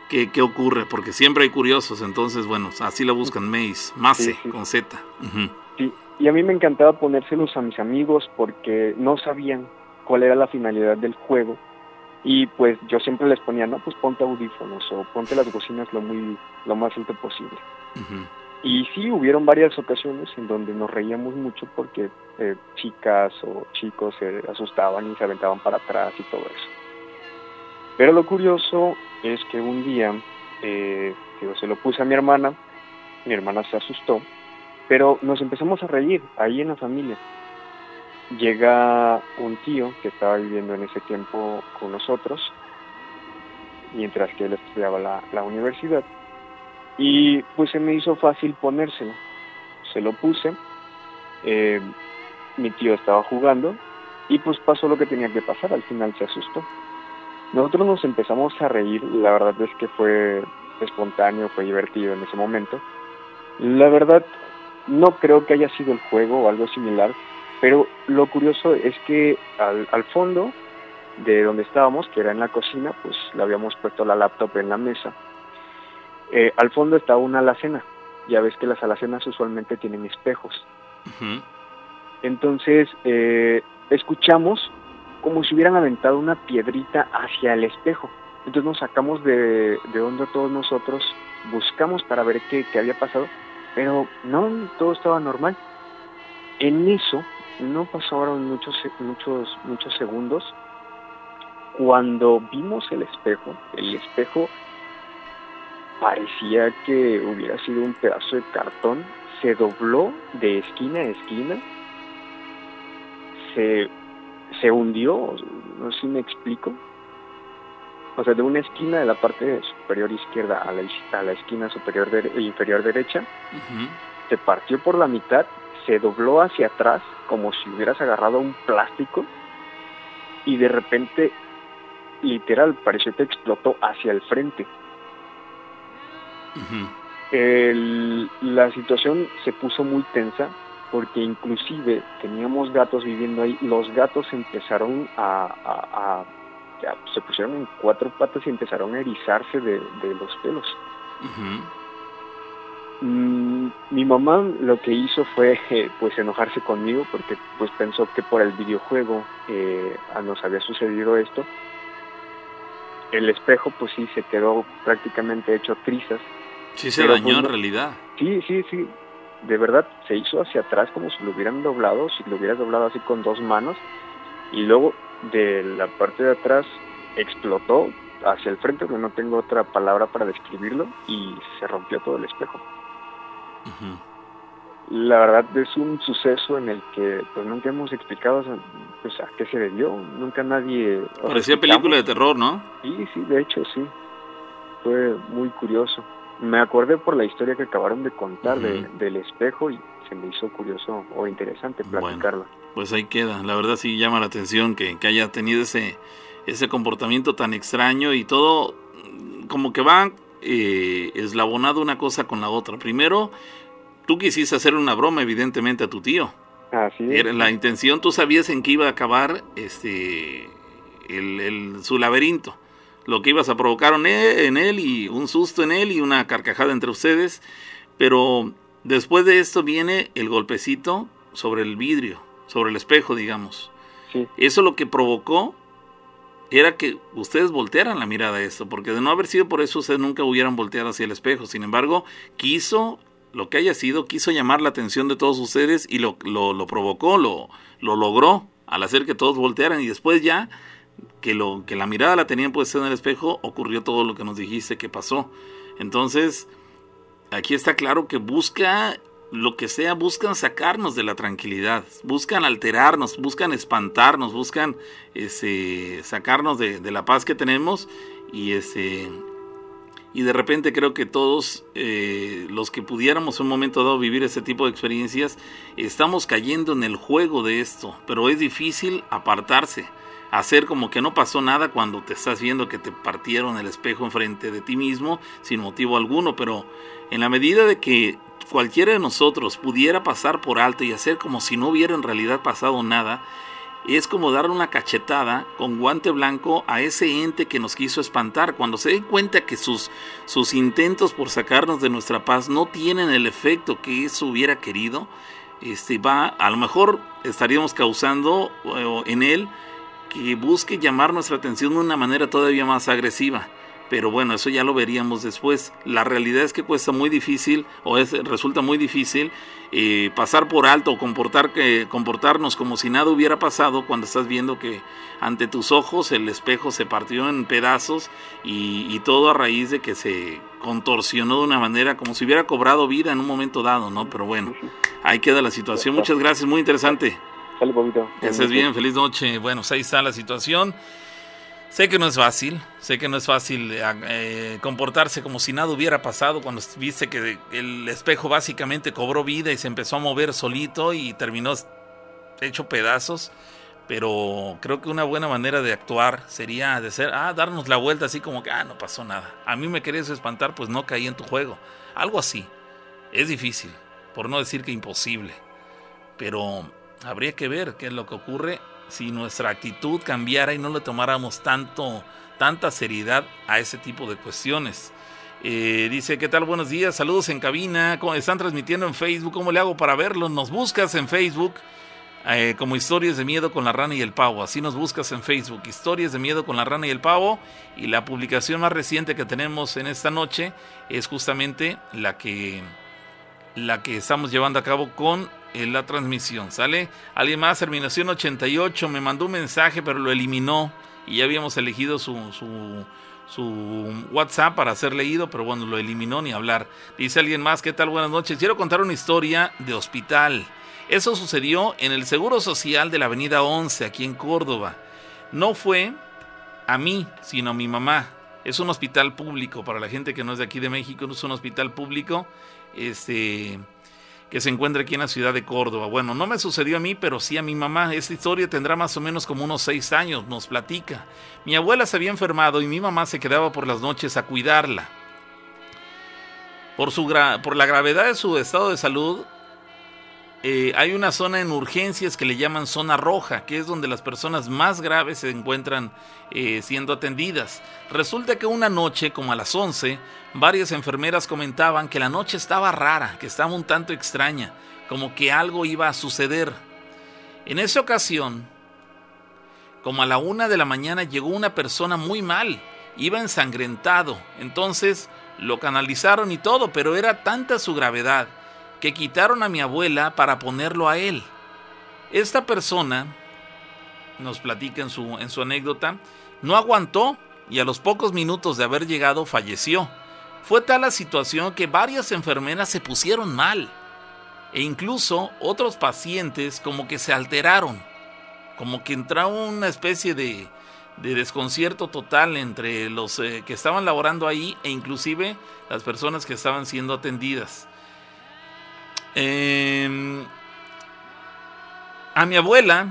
qué, qué, ocurre. Porque siempre hay curiosos. Entonces, bueno, así la buscan Maze. Maze con Z.
Sí, y a mí me encantaba ponérselos a mis amigos porque no sabían cuál era la finalidad del juego. Y pues yo siempre les ponía, no, pues ponte audífonos o ponte las bocinas lo, muy, lo más alto posible. Y sí, hubieron varias ocasiones en donde nos reíamos mucho porque eh, chicas o chicos se asustaban y se aventaban para atrás y todo eso. Pero lo curioso es que un día, eh, se lo puse a mi hermana, mi hermana se asustó, pero nos empezamos a reír ahí en la familia. Llega un tío que estaba viviendo en ese tiempo con nosotros, mientras que él estudiaba la, la universidad, y pues se me hizo fácil ponérselo. Se lo puse. Eh, mi tío estaba jugando y pues pasó lo que tenía que pasar. Al final se asustó. Nosotros nos empezamos a reír. La verdad es que fue espontáneo, fue divertido en ese momento. La verdad, no creo que haya sido el juego o algo similar, pero lo curioso es que al, al fondo de donde estábamos, que era en la cocina, pues le habíamos puesto la laptop en la mesa eh, al fondo está una alacena. Ya ves que las alacenas usualmente tienen espejos. Entonces, eh, escuchamos como si hubieran aventado una piedrita hacia el espejo. Entonces nos sacamos de, de onda todos nosotros, buscamos para ver qué, qué había pasado, pero no, todo estaba normal. En eso, no pasaron muchos, muchos, muchos segundos, cuando vimos el espejo, el espejo parecía que hubiera sido un pedazo de cartón, se dobló de esquina a esquina, se, se hundió, no sé si me explico. O sea, de una esquina de la parte superior izquierda a la, a la esquina superior e inferior derecha, se partió por la mitad, se dobló hacia atrás como si hubieras agarrado un plástico y de repente, literal, pareció que explotó hacia el frente. La situación se puso muy tensa porque inclusive teníamos gatos viviendo ahí, los gatos empezaron a, se pusieron en cuatro patas y empezaron a erizarse de, los pelos. Mm, mi mamá lo que hizo fue pues enojarse conmigo porque pues pensó que por el videojuego eh, nos había sucedido esto. El espejo pues sí se quedó prácticamente hecho trizas
Sí se dañó pues, en realidad.
Sí, sí, sí. De verdad, se hizo hacia atrás como si lo hubieran doblado, si lo hubieras doblado así con dos manos. Y luego de la parte de atrás explotó hacia el frente, porque no tengo otra palabra para describirlo, y se rompió todo el espejo. La verdad es un suceso en el que pues nunca hemos explicado pues, a qué se debió, nunca nadie...
Parecía película de terror, ¿no?
Sí, sí, de hecho sí. Fue muy curioso me acordé por la historia que acabaron de contar del espejo y se me hizo curioso o interesante platicarla.
pues ahí queda, la verdad sí llama la atención que, que, haya tenido ese, ese comportamiento tan extraño y todo como que va eh, eslabonado una cosa con la otra. Primero, tú quisiste hacer una broma, evidentemente, a tu tío.
Así
Era la intención, tú sabías en qué iba a acabar este el, su laberinto. Lo que ibas a provocar en él, y un susto en él y una carcajada entre ustedes. Pero después de esto viene el golpecito sobre el vidrio, sobre el espejo, digamos. Eso lo que provocó era que ustedes voltearan la mirada a esto, porque de no haber sido por eso ustedes nunca hubieran volteado hacia el espejo. Sin embargo, quiso, lo que haya sido, quiso llamar la atención de todos ustedes y lo, lo, provocó, lo, lo logró al hacer que todos voltearan y después ya que, lo, que la mirada la tenían puesta en el espejo, ocurrió todo lo que nos dijiste que pasó. Entonces, aquí está claro que busca lo que sea, buscan sacarnos de la tranquilidad, buscan alterarnos, buscan espantarnos, buscan ese, sacarnos de, la paz que tenemos y ese y de repente creo que todos eh, los que pudiéramos en un momento dado vivir ese tipo de experiencias estamos cayendo en el juego de esto, pero es difícil apartarse, hacer como que no pasó nada cuando te estás viendo que te partieron el espejo enfrente de ti mismo sin motivo alguno, pero en la medida de que cualquiera de nosotros pudiera pasar por alto y hacer como si no hubiera en realidad pasado nada, es como darle una cachetada con guante blanco a ese ente que nos quiso espantar. Cuando se den cuenta que sus, sus intentos por sacarnos de nuestra paz no tienen el efecto que eso hubiera querido, este va, a lo mejor estaríamos causando eh, en él que busque llamar nuestra atención de una manera todavía más agresiva. Pero bueno, eso ya lo veríamos después. La realidad es que cuesta muy difícil o es, resulta muy difícil eh, pasar por alto o comportar, comportarnos como si nada hubiera pasado cuando estás viendo que ante tus ojos el espejo se partió en pedazos y, y, todo a raíz de que se contorsionó de una manera como si hubiera cobrado vida en un momento dado, ¿no? Pero bueno, ahí queda la situación. Muchas gracias, muy interesante.
Sale.
Que estés bien, feliz noche. Bueno, pues ahí está la situación. Sé que no es fácil, sé que no es fácil eh, eh, comportarse como si nada hubiera pasado cuando viste que el espejo básicamente cobró vida y se empezó a mover solito y terminó hecho pedazos. Pero creo que una buena manera de actuar sería de ser, ah, darnos la vuelta así como que, ah, no pasó nada. A mí me querías espantar, pues no caí en tu juego. Algo así. Es difícil, por no decir que imposible. Pero habría que ver qué es lo que ocurre si nuestra actitud cambiara y no le tomáramos tanto, tanta seriedad a ese tipo de cuestiones. Eh, dice, ¿qué tal? Buenos días, saludos en cabina, están transmitiendo en Facebook, ¿cómo le hago para verlos? Nos buscas en Facebook eh, como Historias de Miedo con la Rana y el Pavo, así nos buscas en Facebook, Historias de Miedo con la Rana y el Pavo, y la publicación más reciente que tenemos en esta noche es justamente la que, la que estamos llevando a cabo con en la transmisión. ¿Sale? Alguien más, terminación 88, me mandó un mensaje, pero lo eliminó. Y ya habíamos elegido su, su, su WhatsApp para ser leído, pero bueno, lo eliminó ni hablar. Dice alguien más, ¿qué tal? Buenas noches. Quiero contar una historia de hospital. Eso sucedió en el Seguro Social de la Avenida 11, aquí en Córdoba. No fue a mí, sino a mi mamá. Es un hospital público, para la gente que no es de aquí de México, es un hospital público. Este que se encuentra aquí en la ciudad de Córdoba. Bueno, no me sucedió a mí, pero sí a mi mamá. Esta historia tendrá más o menos como unos seis años, nos platica. Mi abuela se había enfermado y mi mamá se quedaba por las noches a cuidarla. Por, su por la gravedad de su estado de salud, eh, hay una zona en urgencias que le llaman zona roja, que es donde las personas más graves se encuentran eh, siendo atendidas. Resulta que una noche, como a las 11, varias enfermeras comentaban que la noche estaba rara, que estaba un tanto extraña, como que algo iba a suceder. En esa ocasión, como a la una de la mañana, llegó una persona muy mal, iba ensangrentado, entonces lo canalizaron y todo, pero era tanta su gravedad que quitaron a mi abuela para ponerlo a él. Esta persona, nos platica en su, en su anécdota, no aguantó y a los pocos minutos de haber llegado falleció. Fue tal la situación que varias enfermeras se pusieron mal e incluso otros pacientes como que se alteraron, como que entró una especie de, de desconcierto total entre los eh, que estaban laborando ahí e inclusive las personas que estaban siendo atendidas. Em, a mi abuela,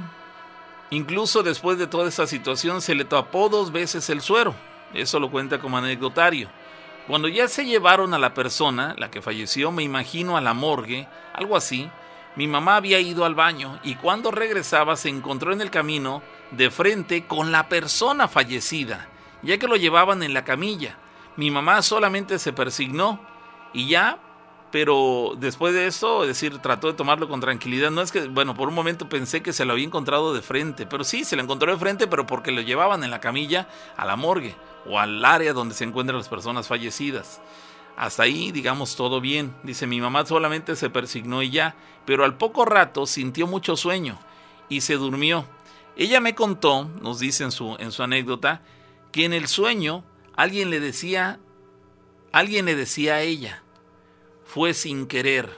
incluso después de toda esa situación, se le tapó dos veces el suero. Eso lo cuenta como anecdotario. Cuando ya se llevaron a la persona, la que falleció, me imagino a la morgue, algo así, mi mamá había ido al baño y cuando regresaba se encontró en el camino de frente con la persona fallecida, ya que lo llevaban en la camilla. Mi mamá solamente se persignó y ya, pero después de eso, es decir, trató de tomarlo con tranquilidad. No es que, bueno, por un momento pensé que se lo había encontrado de frente, pero sí, se lo encontró de frente, pero porque lo llevaban en la camilla a la morgue o al área donde se encuentran las personas fallecidas. Hasta ahí, digamos, todo bien. Dice, mi mamá solamente se persignó y ya, pero al poco rato sintió mucho sueño y se durmió. Ella me contó, nos dice en su, en su anécdota, que en el sueño alguien le decía, alguien le decía a ella, fue sin querer.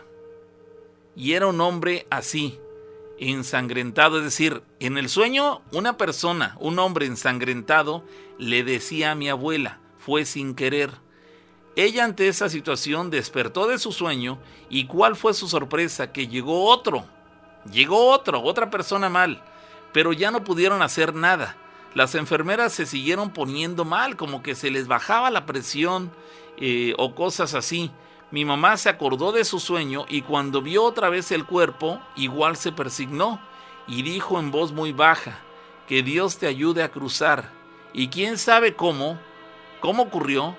Y era un hombre así, ensangrentado, es decir, en el sueño una persona, un hombre ensangrentado, le decía a mi abuela, fue sin querer. Ella ante esa situación despertó de su sueño y cuál fue su sorpresa, que llegó otro, llegó otro, otra persona mal pero ya no pudieron hacer nada. Las enfermeras se siguieron poniendo mal, como que se les bajaba la presión eh, o cosas así. Mi mamá se acordó de su sueño y cuando vio otra vez el cuerpo, igual se persignó y dijo en voz muy baja, que Dios te ayude a cruzar. Y quién sabe cómo, cómo ocurrió,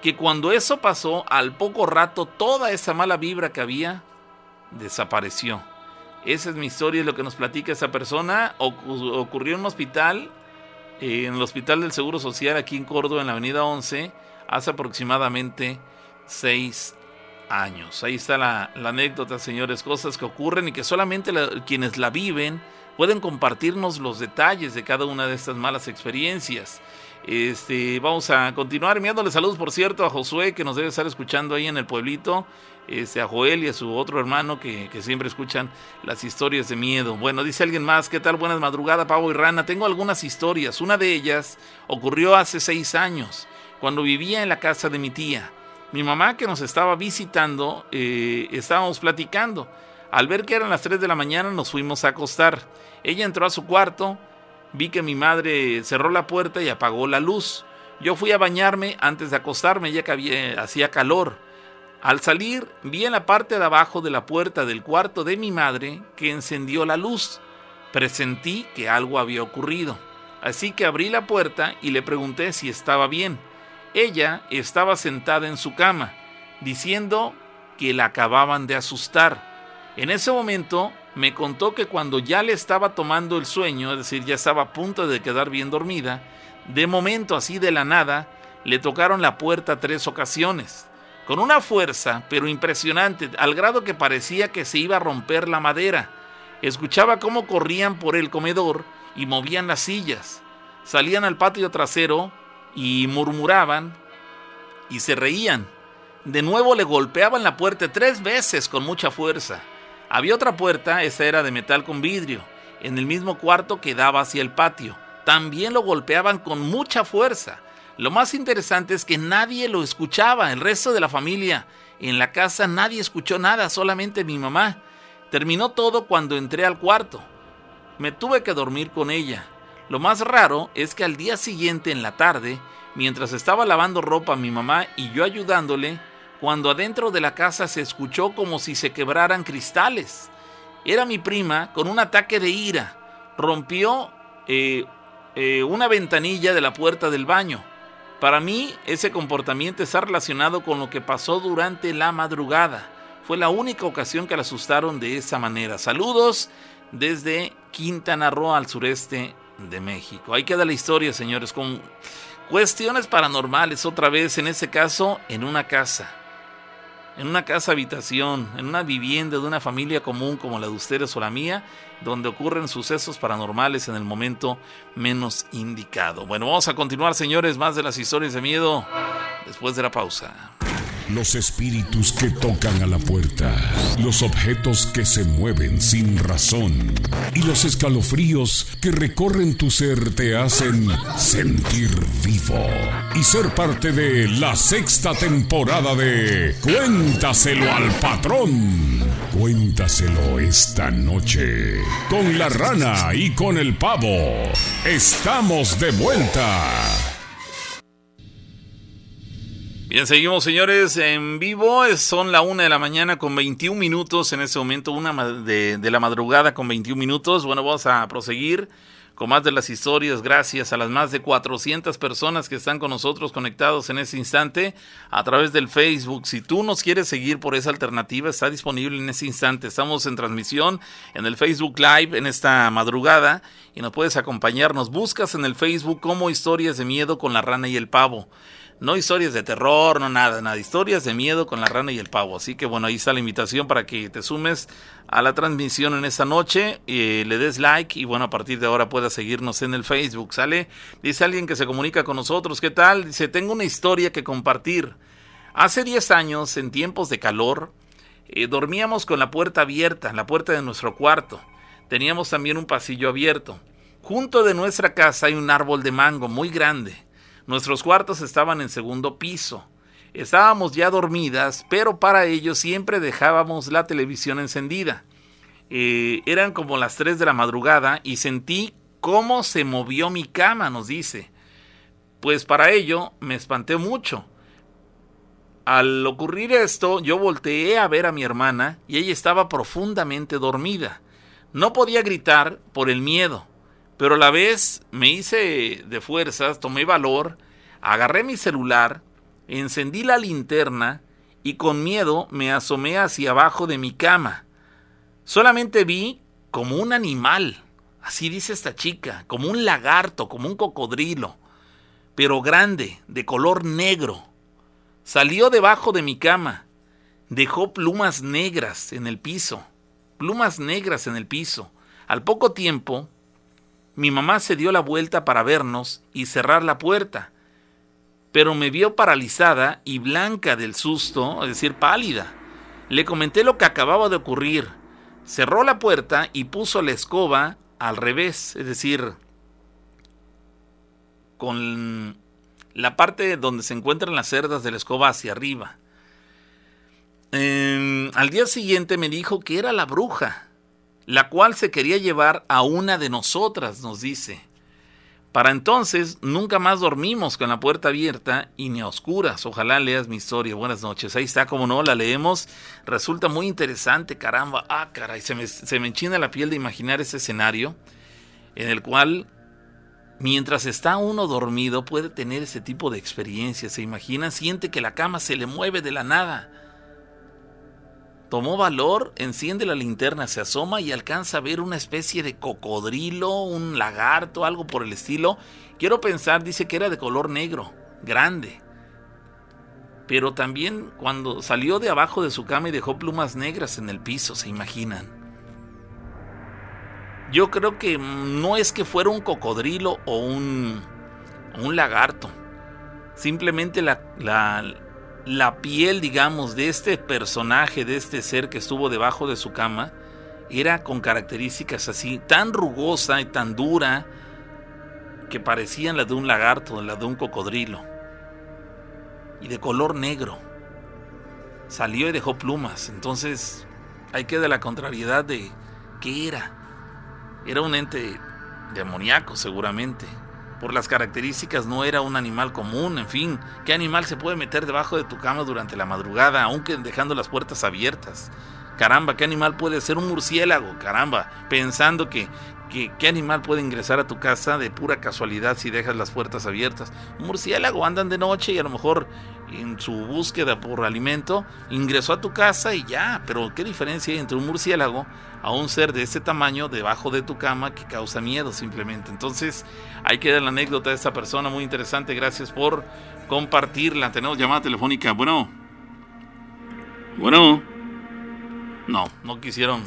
que cuando eso pasó, al poco rato toda esa mala vibra que había desapareció. Esa es mi historia, es lo que nos platica esa persona. ocurrió en un hospital, eh, en el Hospital del Seguro Social aquí en Córdoba, en la Avenida 11, hace aproximadamente seis años. Ahí está la, anécdota, señores, cosas que ocurren y que solamente quienes la viven pueden compartirnos los detalles de cada una de estas malas experiencias. Este, vamos a continuar enviándole saludos, por cierto, a Josué, que nos debe estar escuchando ahí en el pueblito este, a Joel y a su otro hermano que, siempre escuchan las historias de miedo. Bueno, dice alguien más, ¿qué tal? Buenas madrugadas, Pavo y Rana. Tengo algunas historias. Una de ellas ocurrió hace seis años, cuando vivía en la casa de mi tía. Mi mamá que nos estaba visitando, eh, estábamos platicando. Al ver que eran las 3 de la mañana nos fuimos a acostar. Ella entró a su cuarto, vi que mi madre cerró la puerta y apagó la luz. Yo fui a bañarme antes de acostarme, ya que había, hacía calor. Al salir, vi en la parte de abajo de la puerta del cuarto de mi madre que encendió la luz. Presentí que algo había ocurrido. Así que abrí la puerta y le pregunté si estaba bien. Ella estaba sentada en su cama, diciendo que la acababan de asustar. En ese momento me contó que cuando ya le estaba tomando el sueño, es decir, ya estaba a punto de quedar bien dormida, de momento así de la nada, le tocaron la puerta tres ocasiones con una fuerza, pero impresionante, al grado que parecía que se iba a romper la madera. Escuchaba cómo corrían por el comedor y movían las sillas. Salían al patio trasero y murmuraban y se reían. De nuevo le golpeaban la puerta tres veces con mucha fuerza. Había otra puerta, esa era de metal con vidrio, en el mismo cuarto que daba hacia el patio. También lo golpeaban con mucha fuerza. Lo más interesante es que nadie lo escuchaba, el resto de la familia. En la casa nadie escuchó nada, solamente mi mamá. Terminó todo cuando entré al cuarto. Me tuve que dormir con ella. Lo más raro es que al día siguiente en la tarde, mientras estaba lavando ropa mi mamá y yo ayudándole, cuando adentro de la casa se escuchó como si se quebraran cristales. Era mi prima con un ataque de ira. Rompió eh, eh, una ventanilla de la puerta del baño. Para mí, ese comportamiento está relacionado con lo que pasó durante la madrugada. Fue la única ocasión que la asustaron de esa manera. Saludos desde Quintana Roo al sureste de México. Ahí queda la historia, señores, con cuestiones paranormales, otra vez, en ese caso, en una casa en una casa habitación, en una vivienda de una familia común como la de ustedes o la mía, donde ocurren sucesos paranormales en el momento menos indicado. Bueno, vamos a continuar, señores, más de las historias de miedo después de la pausa.
Los espíritus que tocan a la puerta, los objetos que se mueven sin razón y los escalofríos que recorren tu ser te hacen sentir vivo y ser parte de la sexta temporada de Cuéntaselo al patrón. Cuéntaselo esta noche con la rana y con el pavo. Estamos de vuelta.
Bien, seguimos señores en vivo. Son la una de la mañana con 21 minutos en este momento, una de, de la madrugada con 21 minutos. Bueno, vamos a proseguir con más de las historias, gracias a las más de 400 personas que están con nosotros conectados en este instante a través del Facebook. Si tú nos quieres seguir por esa alternativa, está disponible en este instante. Estamos en transmisión en el Facebook Live en esta madrugada y nos puedes acompañar. Nos buscas en el Facebook como historias de miedo con la rana y el pavo. No historias de terror, no nada, nada. Historias de miedo con la rana y el pavo. Así que bueno, ahí está la invitación para que te sumes a la transmisión en esta noche, y le des like y bueno, a partir de ahora puedas seguirnos en el Facebook, ¿sale? Dice alguien que se comunica con nosotros, ¿qué tal? Dice, tengo una historia que compartir. Hace 10 años, en tiempos de calor, eh, dormíamos con la puerta abierta, la puerta de nuestro cuarto. Teníamos también un pasillo abierto. Junto de nuestra casa hay un árbol de mango muy grande. Nuestros cuartos estaban en segundo piso. Estábamos ya dormidas, pero para ello siempre dejábamos la televisión encendida. Eh, eran como las 3 de la madrugada y sentí cómo se movió mi cama, nos dice. Pues para ello me espanté mucho. Al ocurrir esto, yo volteé a ver a mi hermana y ella estaba profundamente dormida. No podía gritar por el miedo. Pero a la vez me hice de fuerzas, tomé valor, agarré mi celular, encendí la linterna y con miedo me asomé hacia abajo de mi cama. Solamente vi como un animal, así dice esta chica, como un lagarto, como un cocodrilo, pero grande, de color negro. Salió debajo de mi cama, dejó plumas negras en el piso, plumas negras en el piso. Al poco tiempo, mi mamá se dio la vuelta para vernos y cerrar la puerta, pero me vio paralizada y blanca del susto, es decir, pálida. Le comenté lo que acababa de ocurrir. Cerró la puerta y puso la escoba al revés, es decir, con la parte donde se encuentran las cerdas de la escoba hacia arriba. al día siguiente me dijo que era la bruja la cual se quería llevar a una de nosotras, nos dice. Para entonces nunca más dormimos con la puerta abierta y ni a oscuras. Ojalá leas mi historia. Buenas noches. Ahí está, como no, la leemos. Resulta muy interesante, caramba. Ah, caray, se me, se me enchina la piel de imaginar ese escenario en el cual mientras está uno dormido puede tener ese tipo de experiencias. ¿Se imagina? Siente que la cama se le mueve de la nada Tomó valor, enciende la linterna, se asoma y alcanza a ver una especie de cocodrilo, un lagarto, algo por el estilo. Quiero pensar, dice que era de color negro, grande. Pero también cuando salió de abajo de su cama y dejó plumas negras en el piso, se imaginan. Yo creo que no es que fuera un cocodrilo o un, un lagarto. Simplemente la, la, la piel, digamos, de este personaje, de este ser que estuvo debajo de su cama, era con características así, tan rugosa y tan dura, que parecían la de un lagarto, la de un cocodrilo, y de color negro. Salió y dejó plumas, entonces hay que de la contrariedad de qué era. Era un ente demoníaco seguramente por las características no era un animal común, en fin, ¿qué animal se puede meter debajo de tu cama durante la madrugada, aunque dejando las puertas abiertas? Caramba, ¿qué animal puede ser un murciélago? Caramba, pensando que, ¿qué animal puede ingresar a tu casa de pura casualidad si dejas las puertas abiertas? Un murciélago andan de noche y a lo mejor en su búsqueda por alimento ingresó a tu casa y ya, pero ¿qué diferencia hay entre un murciélago a un ser de ese tamaño debajo de tu cama que causa miedo simplemente? Entonces, ahí queda la anécdota de esta persona, muy interesante, gracias por compartirla. Tenemos llamada telefónica, bueno. Bueno. No, no quisieron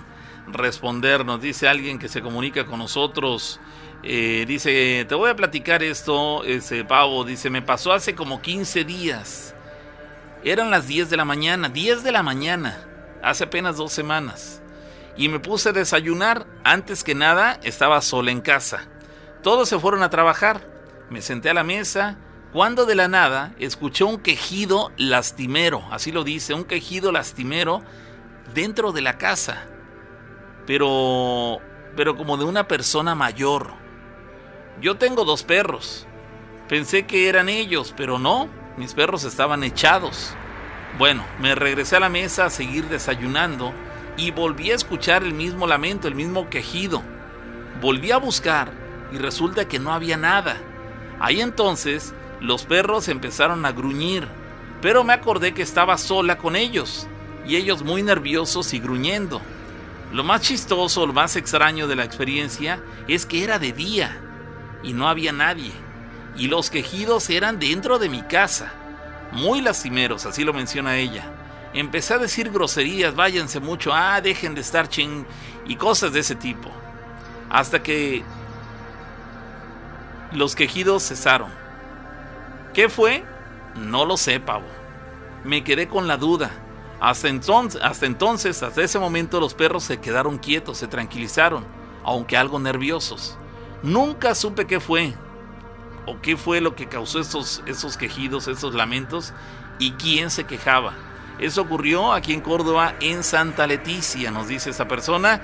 responder, nos dice alguien que se comunica con nosotros. Eh, dice, te voy a platicar esto, ese pavo, dice, me pasó hace como 15 días. Eran las 10 de la mañana, 10 de la mañana, hace apenas dos semanas. Y me puse a desayunar, antes que nada estaba sola en casa. Todos se fueron a trabajar. Me senté a la mesa, cuando de la nada escuché un quejido lastimero, así lo dice, un quejido lastimero dentro de la casa. Pero pero como de una persona mayor. Yo tengo dos perros. Pensé que eran ellos, pero no. Mis perros estaban echados. Bueno, me regresé a la mesa a seguir desayunando y volví a escuchar el mismo lamento, el mismo quejido. Volví a buscar y resulta que no había nada. Ahí entonces los perros empezaron a gruñir, pero me acordé que estaba sola con ellos y ellos muy nerviosos y gruñendo. Lo más chistoso, lo más extraño de la experiencia es que era de día y no había nadie. Y los quejidos eran dentro de mi casa muy lastimeros, así lo menciona ella. Empecé a decir groserías, váyanse mucho, ah, dejen de estar ching, y cosas de ese tipo. Hasta que los quejidos cesaron. ¿Qué fue? No lo sé, pavo. Me quedé con la duda. Hasta entonces, hasta entonces, hasta ese momento, los perros se quedaron quietos, se tranquilizaron, aunque algo nerviosos. Nunca supe qué fue, o qué fue lo que causó esos, esos quejidos, esos lamentos y quién se quejaba. Eso ocurrió aquí en Córdoba, en Santa Leticia, nos dice esa persona,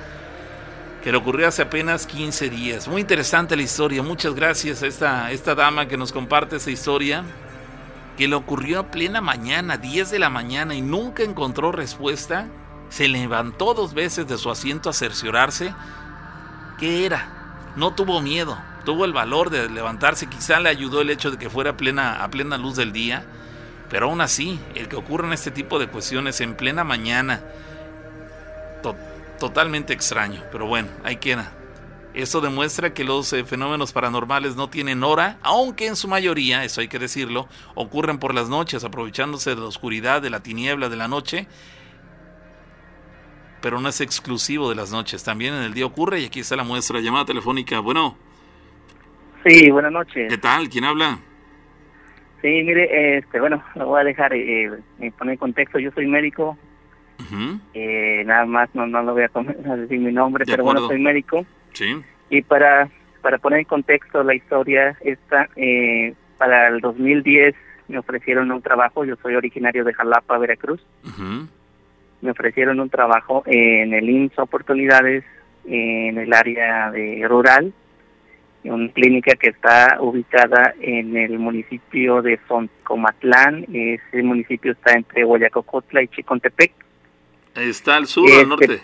que le ocurrió hace apenas 15 días. Muy interesante la historia, muchas gracias a esta, esta dama que nos comparte esa historia, que le ocurrió a plena mañana, 10 de la mañana, y nunca encontró respuesta. Se levantó dos veces de su asiento a cerciorarse. ¿Qué era? No tuvo miedo, tuvo el valor de levantarse, quizá le ayudó el hecho de que fuera a plena, a plena luz del día, pero aún así, el que ocurran este tipo de cuestiones en plena mañana, totalmente extraño, pero bueno, ahí queda. Eso demuestra que los eh, fenómenos paranormales no tienen hora, aunque en su mayoría, eso hay que decirlo, ocurren por las noches, aprovechándose de la oscuridad, de la tiniebla de la noche, pero no es exclusivo de las noches, también en el día ocurre y aquí está la muestra, llamada telefónica, bueno.
Sí, buenas noches.
¿Qué tal? ¿Quién habla?
Sí, mire, este, bueno, lo voy a dejar eh, poner en contexto. Yo soy médico. eh, nada más, no, no lo voy a, decir mi nombre, pero bueno, soy médico.
Sí.
Y para, para poner en contexto la historia, esta, eh, para el 2010 me ofrecieron un trabajo. Yo soy originario de Jalapa, Veracruz. Me ofrecieron un trabajo en el IMSS Oportunidades en el área de rural una clínica que está ubicada en el municipio de Soncomatlán. Ese municipio está entre Guayacocotla y Chicontepec.
¿Está al sur o al este, norte?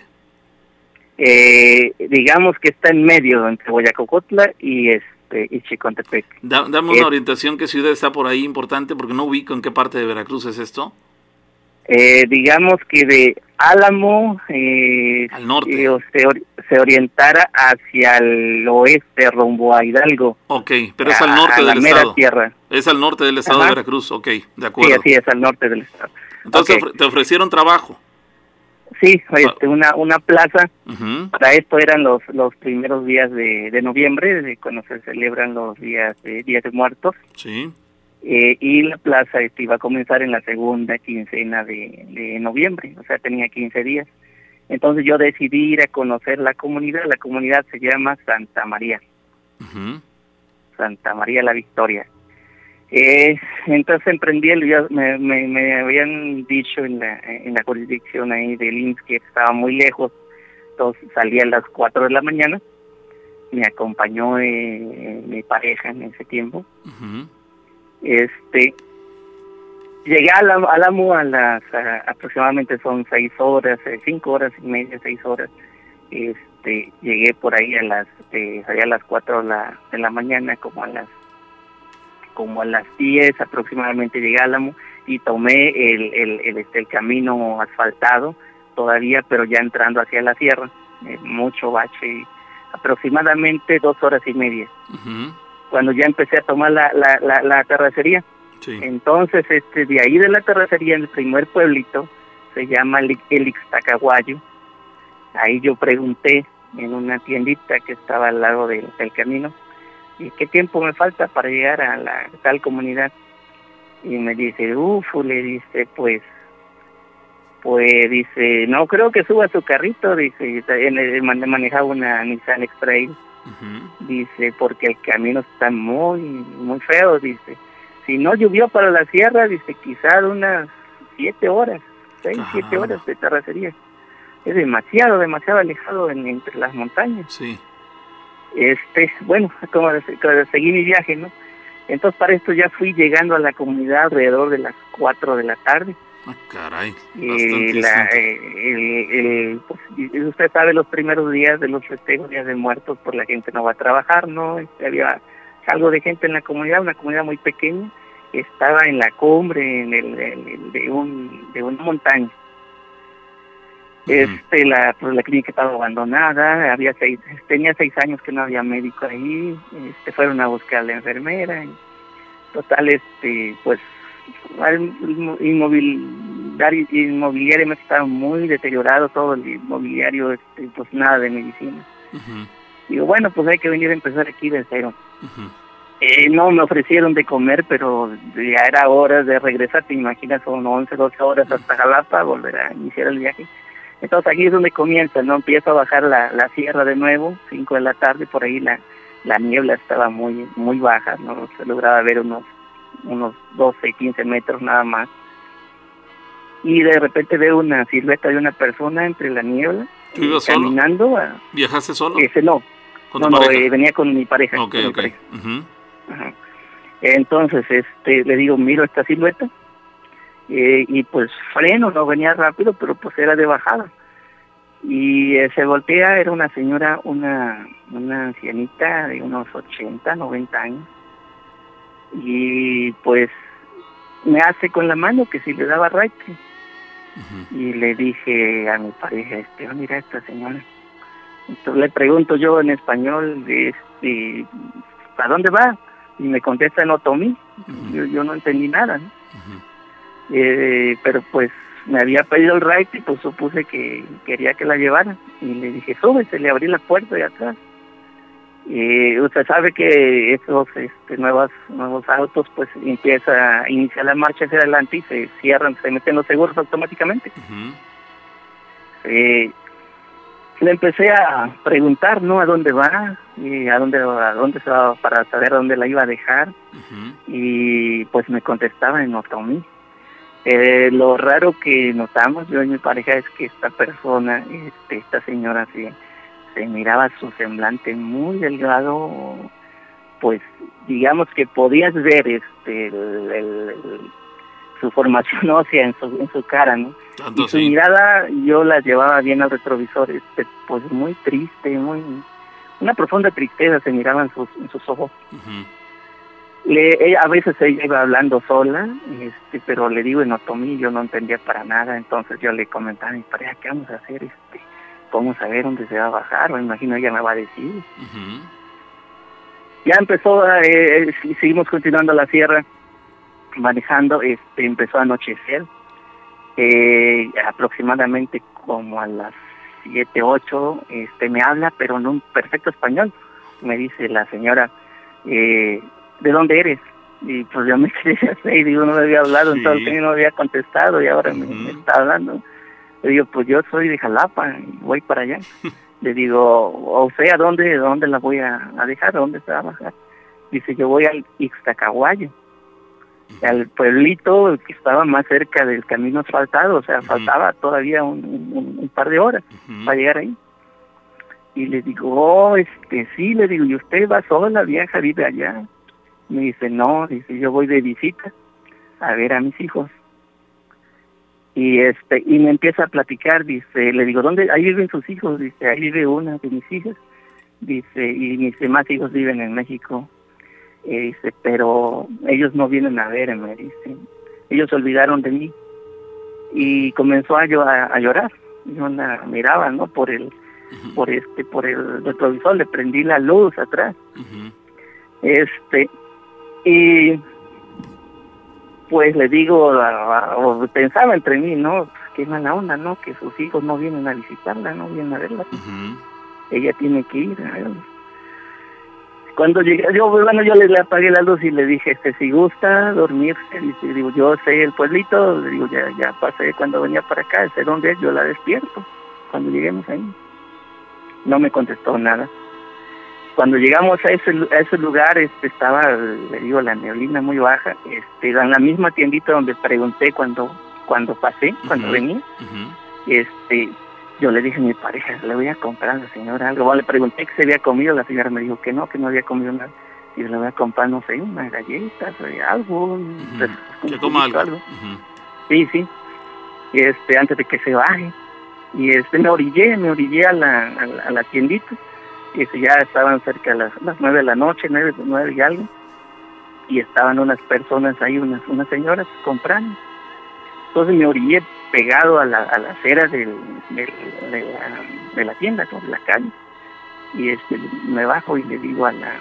Eh, digamos que está en medio entre Guayacocotla y este y Chicontepec.
dame una orientación, ¿qué ciudad está por ahí importante? Porque no ubico en qué parte de Veracruz es esto.
Eh, digamos que de Álamo eh,
al norte.
se, orientara hacia el oeste rumbo a Hidalgo.
Ok pero es al norte del estado. tierra. es al norte del estado de Veracruz ok de acuerdo.
sí así es al norte del estado.
Entonces te ofrecieron trabajo.
Sí este, una una plaza. Para esto eran los los primeros días de, de noviembre de cuando se celebran los días de días de muertos.
Sí
eh, y la plaza este, iba a comenzar en la segunda quincena de, noviembre, o sea, tenía 15 días. Entonces yo decidí ir a conocer la comunidad, la comunidad se llama Santa María, Santa María la Victoria. Eh, entonces emprendí el me, me, me, habían dicho en la, en la jurisdicción ahí de IMSS que estaba muy lejos, entonces salí a las 4 de la mañana, me acompañó eh, mi pareja en ese tiempo. Este, llegué a la, a a las aproximadamente son seis horas, eh, cinco horas y media, seis horas. Este, llegué por ahí a las, eh, a las cuatro de la, de la mañana, como a las, como a las diez aproximadamente llegué a Álamo y tomé el, el, el, este, el camino asfaltado todavía, pero ya entrando hacia la sierra, eh, mucho bache, aproximadamente dos horas y media cuando ya empecé a tomar la, la, la, terracería. Entonces, este, de ahí de la terracería, en el primer pueblito, se llama el, el Ixtacahuayo. Ahí yo pregunté en una tiendita que estaba al lado del camino, ¿y qué tiempo me falta para llegar a la tal comunidad? Y me dice, uff, le dice, pues, pues dice, no creo que suba su carrito, dice, manejaba una Nissan X-Trail Dice, porque el camino está muy, muy feo, dice. Si no llovió para la sierra, dice, quizás unas siete horas, seis, siete horas de terracería. Es demasiado, demasiado alejado entre las montañas.
Sí.
Este, bueno, como, seguí mi viaje, ¿no? Entonces para esto ya fui llegando a la comunidad alrededor de las 4 de la tarde.
Ah, caray.
Y la, eh, pues, usted sabe, los primeros días de los festejos, días de muertos, por pues, la gente no va a trabajar, ¿no? Este, había algo de gente en la comunidad, una comunidad muy pequeña, estaba en la cumbre en el, de, un, de una montaña. Este, la, pues, la clínica estaba abandonada, había seis, tenía seis años que no había médico ahí, este, fueron a buscar a la enfermera, y, total, este, pues, inmobiliario, inmobiliario estaba muy deteriorado, todo el inmobiliario, este, pues nada de medicina. Digo, bueno, pues hay que venir a empezar aquí de cero. Eh, no me ofrecieron de comer, pero ya era hora de regresar, te imaginas, son 11, 12 horas hasta Jalapa, volver a iniciar el viaje. Entonces aquí es donde comienza, ¿no? Empiezo a bajar la, la sierra de nuevo, 5 de la tarde, por ahí la, la niebla estaba muy muy baja, no se lograba ver unos unos 12, 15 metros nada más. Y de repente veo una silueta de una persona entre la niebla, caminando. A,
¿Viajaste solo?
Ese no, no, no, eh, venía con mi pareja.
Ok, ok.
Entonces, este, le digo, miro esta silueta, eh, y pues freno, no venía rápido, pero pues era de bajada. Y eh, se voltea, era una señora, una, una ancianita de unos 80, 90 años. Y pues me hace con la mano que si le daba raite. Y le dije a mi pareja, este, oh, mira esta señora. Entonces le pregunto yo en español, este, ¿a dónde va? Y me contesta en otomí. yo, yo no entendí nada. ¿no? eh, pero pues me había pedido el ride y pues supuse que quería que la llevara y le dije súbese le abrí la puerta de atrás y usted sabe que esos este, nuevos nuevos autos pues empieza a iniciar la marcha hacia adelante y se cierran se meten los seguros automáticamente. Eh, le empecé a preguntar no a dónde va y a dónde a dónde se va para saber dónde la iba a dejar. Y pues me contestaba en otomí. Eh, lo raro que notamos yo y mi pareja es que esta persona, este, esta señora, sí, se miraba su semblante muy delgado, pues digamos que podías ver este su formación ósea en su, en su cara, ¿no? y su mirada yo la llevaba bien al retrovisor, este, pues muy triste, muy una profunda tristeza se miraba en sus, en sus ojos a veces ella iba hablando sola, este, pero le digo en otomí, yo no entendía para nada, entonces yo le comentaba mi pareja, ¿qué vamos a hacer? Este, ¿Cómo saber dónde se va a bajar? Me imagino ella me va a decir. Ya empezó, eh, eh seguimos continuando la sierra, manejando, este, empezó a anochecer, eh, aproximadamente como a las 7, 8, este, me habla, pero en un perfecto español. Me dice la señora, eh, ¿de dónde eres? Y pues yo me quedé y digo, no me había hablado, entonces no había contestado y ahora me, está hablando. Le digo, pues yo soy de Jalapa y voy para allá. Le digo, o sea, ¿dónde, dónde la voy a, dejar? ¿Dónde se va a bajar? Dice, yo voy al Ixtacahuayo, al pueblito que estaba más cerca del camino asfaltado, o sea, faltaba todavía un, par de horas para llegar ahí. Y le digo, oh, este, sí, le digo, ¿y usted va sola, vieja, vive allá? Me dice, no, dice, yo voy de visita a ver a mis hijos. Y este y me empieza a platicar, dice, le digo, ¿dónde? Ahí viven sus hijos, dice, ahí vive una de mis hijas. Dice, y mis demás hijos viven en México. Y dice, pero ellos no vienen a verme, dice. Ellos se olvidaron de mí. Y comenzó a, a, llorar. Yo la miraba, ¿no? Por el, por este, por el retrovisor, le prendí la luz atrás. Este, y pues le digo, o pensaba entre mí, ¿no? Qué mala onda, ¿no? Que sus hijos no vienen a visitarla, no vienen a verla. Ella tiene que ir a Cuando llegué, yo, bueno, yo le, apagué la luz y le dije, este, si gusta dormirse, dice, digo, yo sé el pueblito, le digo, ya, ya pasé cuando venía para acá, sé dónde es, yo la despierto, cuando lleguemos ahí. No me contestó nada cuando llegamos a ese, a ese lugar este, estaba, le digo, la neblina muy baja, este, en la misma tiendita donde pregunté cuando, cuando pasé, cuando venía, este, yo le dije a mi pareja, le voy a comprar a la señora algo, le pregunté que se había comido, la señora me dijo que no, que no había comido nada. y le voy a comprar, no sé, unas galletas o algo. pues,
Que
un
coma
juguito,
algo. Ujú.
Sí, sí. Y este, antes de que se baje. Y este, me orillé, me orillé a la, a la, a la tiendita. Y ya estaban cerca de las, nueve de la noche, nueve, nueve y algo. Y estaban unas personas ahí, unas, unas señoras comprando. Entonces me orillé pegado a la, a la acera de, la, de la tienda, de la calle. Y este, me bajo y le digo a la,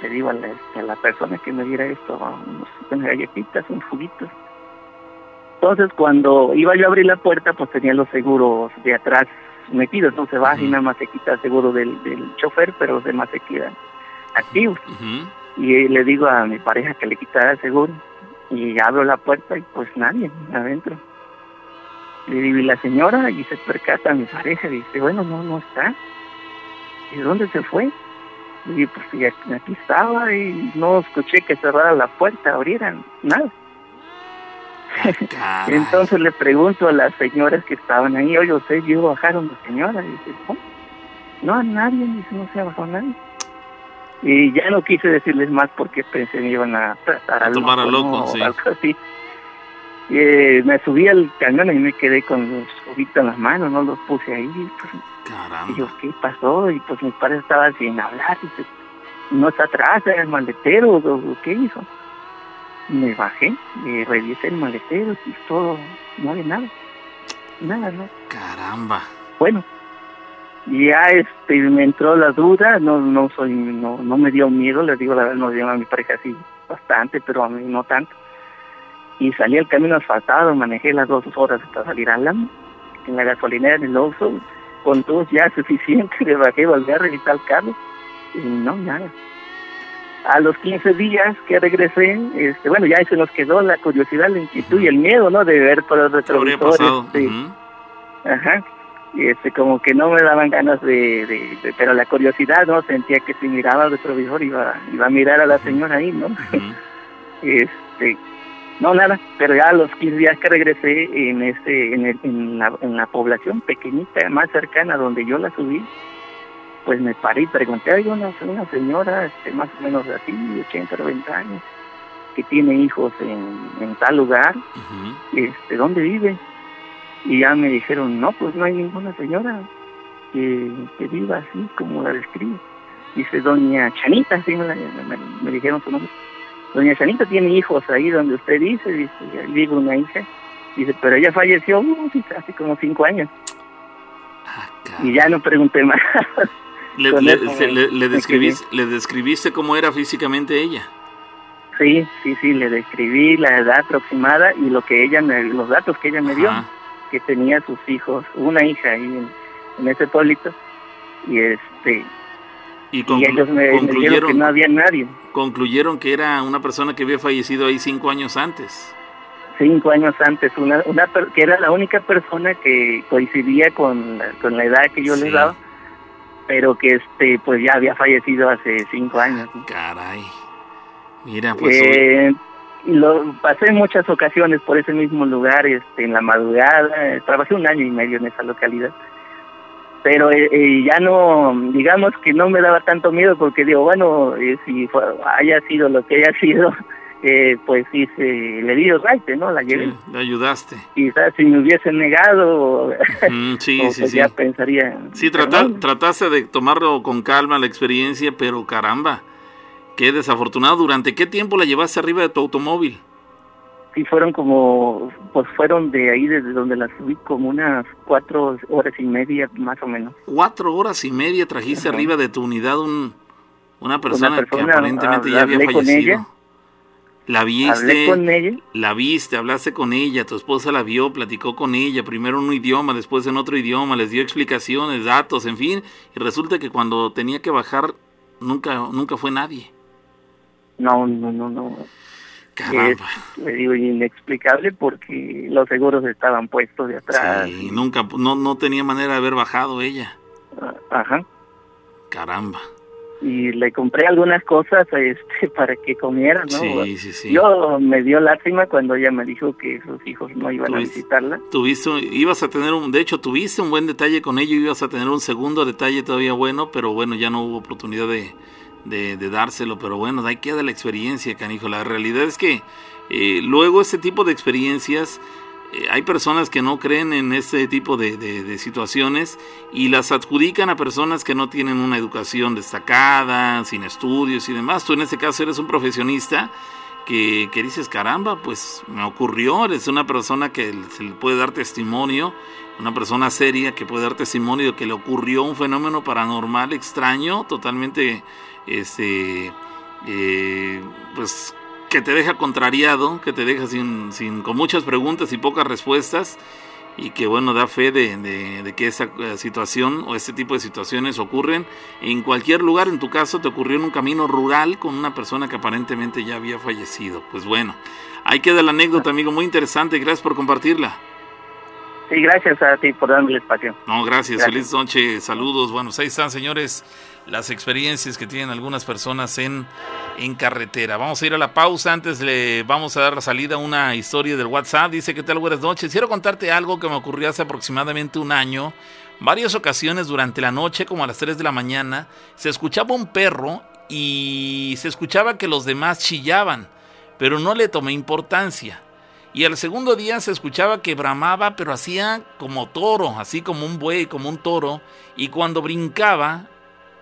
le digo a la, a la persona que me diera esto, unos, unas galletitas, un juguito. Entonces, cuando iba yo a abrir la puerta, pues tenía los seguros de atrás metidos, no se baja y
Ujú.
nada más se quita el seguro del, del chofer, pero los demás se quedan activos. Y le digo a mi pareja que le quitara el seguro. Y abro la puerta y pues nadie adentro. Le digo, y la señora, y se percata mi pareja, y dice, bueno, no, no está. ¿Y dónde se fue? Y pues y aquí aquí estaba y no escuché que cerrara la puerta, abrieran, nada.
Caray.
Entonces le pregunto a las señoras que estaban ahí, oye, ¿ustedes yo bajaron la señora? Y dice, no, no a nadie, dice, no se ha bajado nadie. Y ya no quise decirles más porque pensé me iban a tratar
A tomar a loco,
¿no?
sí.
algo así. Y, eh, me subí al camión y me quedé con los juguitos en las manos, no los puse ahí. Pues, y yo,
Caramba.
¿qué pasó? Y pues mi padre estaba sin hablar. Dice, no está atrás, era el maletero, ¿qué hizo? Me bajé, y revisé el maletero y todo, no había nada. Nada, nada.
Caramba.
Bueno, ya este, me entró la duda, no no soy no, no me dio miedo, les digo la verdad, no dio a mi pareja así bastante, pero a mí no tanto. Y salí al camino asfaltado, manejé las dos horas hasta salir a Álamo, en la gasolinera en el Oxxo, con dos ya suficiente, le bajé, volví a revisar el carro y no, nada. A los 15 días que regresé, este, bueno, ya se nos quedó la curiosidad, la inquietud y el miedo, ¿no? De ver por los
¿Qué habría
retrovisores. este. Ajá. Este, como que no me daban ganas de, de- de- pero la curiosidad, ¿no? Sentía que si miraba al retrovisor iba, iba a mirar a la señora ahí, ¿no? Este, no, nada, pero ya a los 15 días que regresé en este, en, el- en, la, en la población pequeñita, más cercana donde yo la subí, pues me paré y pregunté, hay una, una señora, este, más o menos así, 80, 90 años, que tiene hijos en, en tal lugar, este, ¿dónde vive? Y ya me dijeron, no, pues no hay ninguna señora que, que viva así como la describe. Dice doña Chanita, así me, la- me- me dijeron su nombre. Doña Chanita tiene hijos ahí donde usted dice, dice, vive una hija. Dice, pero ella falleció uh, hace como cinco años.
Ah,
Y ya no pregunté más.
Le, le-
me-
le- describís- le describiste cómo era físicamente ella.
sí, sí, sí, le describí la edad aproximada y lo que ella me, los datos que ella me dio. Que tenía sus hijos, una hija ahí en, en ese pueblito, y este
Y,
ellos me, me dijeron que
concluyeron,
no había nadie.
concluyeron que era una persona que había fallecido ahí cinco años antes.
Cinco años antes, una, una que era la única persona que coincidía con, la- con la edad que yo
Sí.
les daba, pero que este pues ya había fallecido hace cinco años. ¿no?
Caray. Mira, pues
Eh, lo pasé en muchas ocasiones por ese mismo lugar, este, en la madrugada, eh, trabajé un año y medio en esa localidad, pero eh, eh, ya no, digamos que no me daba tanto miedo porque digo, bueno, eh, si fue- haya sido lo que haya sido, eh, pues sí, se, le di raite, ¿no? La llevé.
sí, le ayudaste.
Quizás si me hubiesen negado,
Mm, sí,
o
sí,
pues
sí.
ya pensaría.
Sí, trata- trataste de tomarlo con calma la experiencia, pero caramba, qué desafortunado. ¿Durante qué tiempo la llevaste arriba de tu automóvil?
sí fueron como, pues fueron de ahí desde donde la subí como unas cuatro horas y media más o menos.
Cuatro horas y media trajiste
Ajá.
arriba de tu unidad un, una persona,
persona,
que aparentemente ya había
hablé con
fallecido.
ella.
La
Hablé
viste,
con ella,
la viste, hablaste con ella, tu esposa la vio, platicó con ella, primero en un idioma, después en otro idioma, les dio explicaciones, datos, en fin, y resulta que cuando tenía que bajar nunca, nunca fue nadie.
no, no, no, no.
Caramba.
Es, le digo, inexplicable porque los seguros estaban puestos de atrás.
Sí, nunca, no, no tenía manera de haber bajado ella.
Ajá.
Caramba.
Y le compré algunas cosas este, para que comiera, ¿no?
Sí, sí, sí.
Yo me dio lástima cuando ella me dijo que sus hijos no iban a visitarla.
Tuviste, ibas a tener un, de hecho, tuviste un buen detalle con ello, ibas a tener un segundo detalle todavía bueno, pero bueno, ya no hubo oportunidad de, de, dárselo, pero bueno, ahí queda la experiencia, canijo. La realidad es que eh, luego este tipo de experiencias, eh, hay personas que no creen en este tipo de, situaciones y las adjudican a personas que no tienen una educación destacada, sin estudios y demás. Tú en este caso eres un profesionista que, que, dices, caramba, pues me ocurrió, eres una persona que se le puede dar testimonio, una persona seria que puede dar testimonio de que le ocurrió un fenómeno paranormal extraño, totalmente este, eh, pues que te deja contrariado, que te deja sin, sin, con muchas preguntas y pocas respuestas y que bueno da fe de, de, que esa eh, situación o este tipo de situaciones ocurren en cualquier lugar. En tu caso te ocurrió en un camino rural con una persona que aparentemente ya había fallecido. Pues bueno, ahí queda la anécdota, amigo, muy interesante. Gracias por compartirla.
Sí, gracias a ti por darme el espacio.
No, gracias. Feliz noche. Saludos. Bueno, ahí están, señores las experiencias que tienen algunas personas en, en carretera. Vamos a ir a la pausa. Antes le vamos a dar la salida a una historia del WhatsApp. Dice, ¿qué tal? Buenas noches. Quiero contarte algo que me ocurrió hace aproximadamente un año. Varias ocasiones durante la noche, como a las 3 de la mañana, se escuchaba un perro y se escuchaba que los demás chillaban, pero no le tomé importancia. Y al segundo día se escuchaba que bramaba, pero hacía como toro, así como un buey, como un toro. Y cuando brincaba,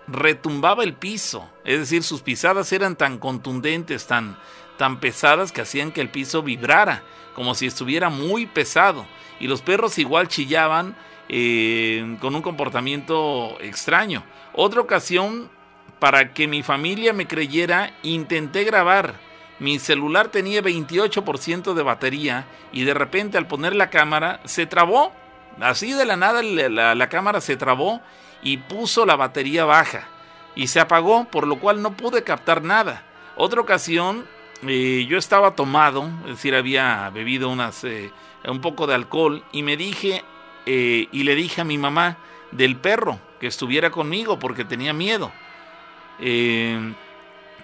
retumbaba el piso, es decir, sus pisadas eran tan contundentes, tan, tan pesadas que hacían que el piso vibrara, como si estuviera muy pesado. Y los perros igual chillaban eh, con un comportamiento extraño. Otra ocasión, para que mi familia me creyera, intenté grabar. Mi celular tenía 28% de batería y de repente al poner la cámara se trabó. Así de la nada la, cámara se trabó y puso la batería baja y se apagó, por lo cual no pude captar nada. Otra ocasión, eh, yo estaba tomado, es decir, había bebido unas, eh, un poco de alcohol y me dije eh, y le dije a mi mamá del perro que estuviera conmigo porque tenía miedo.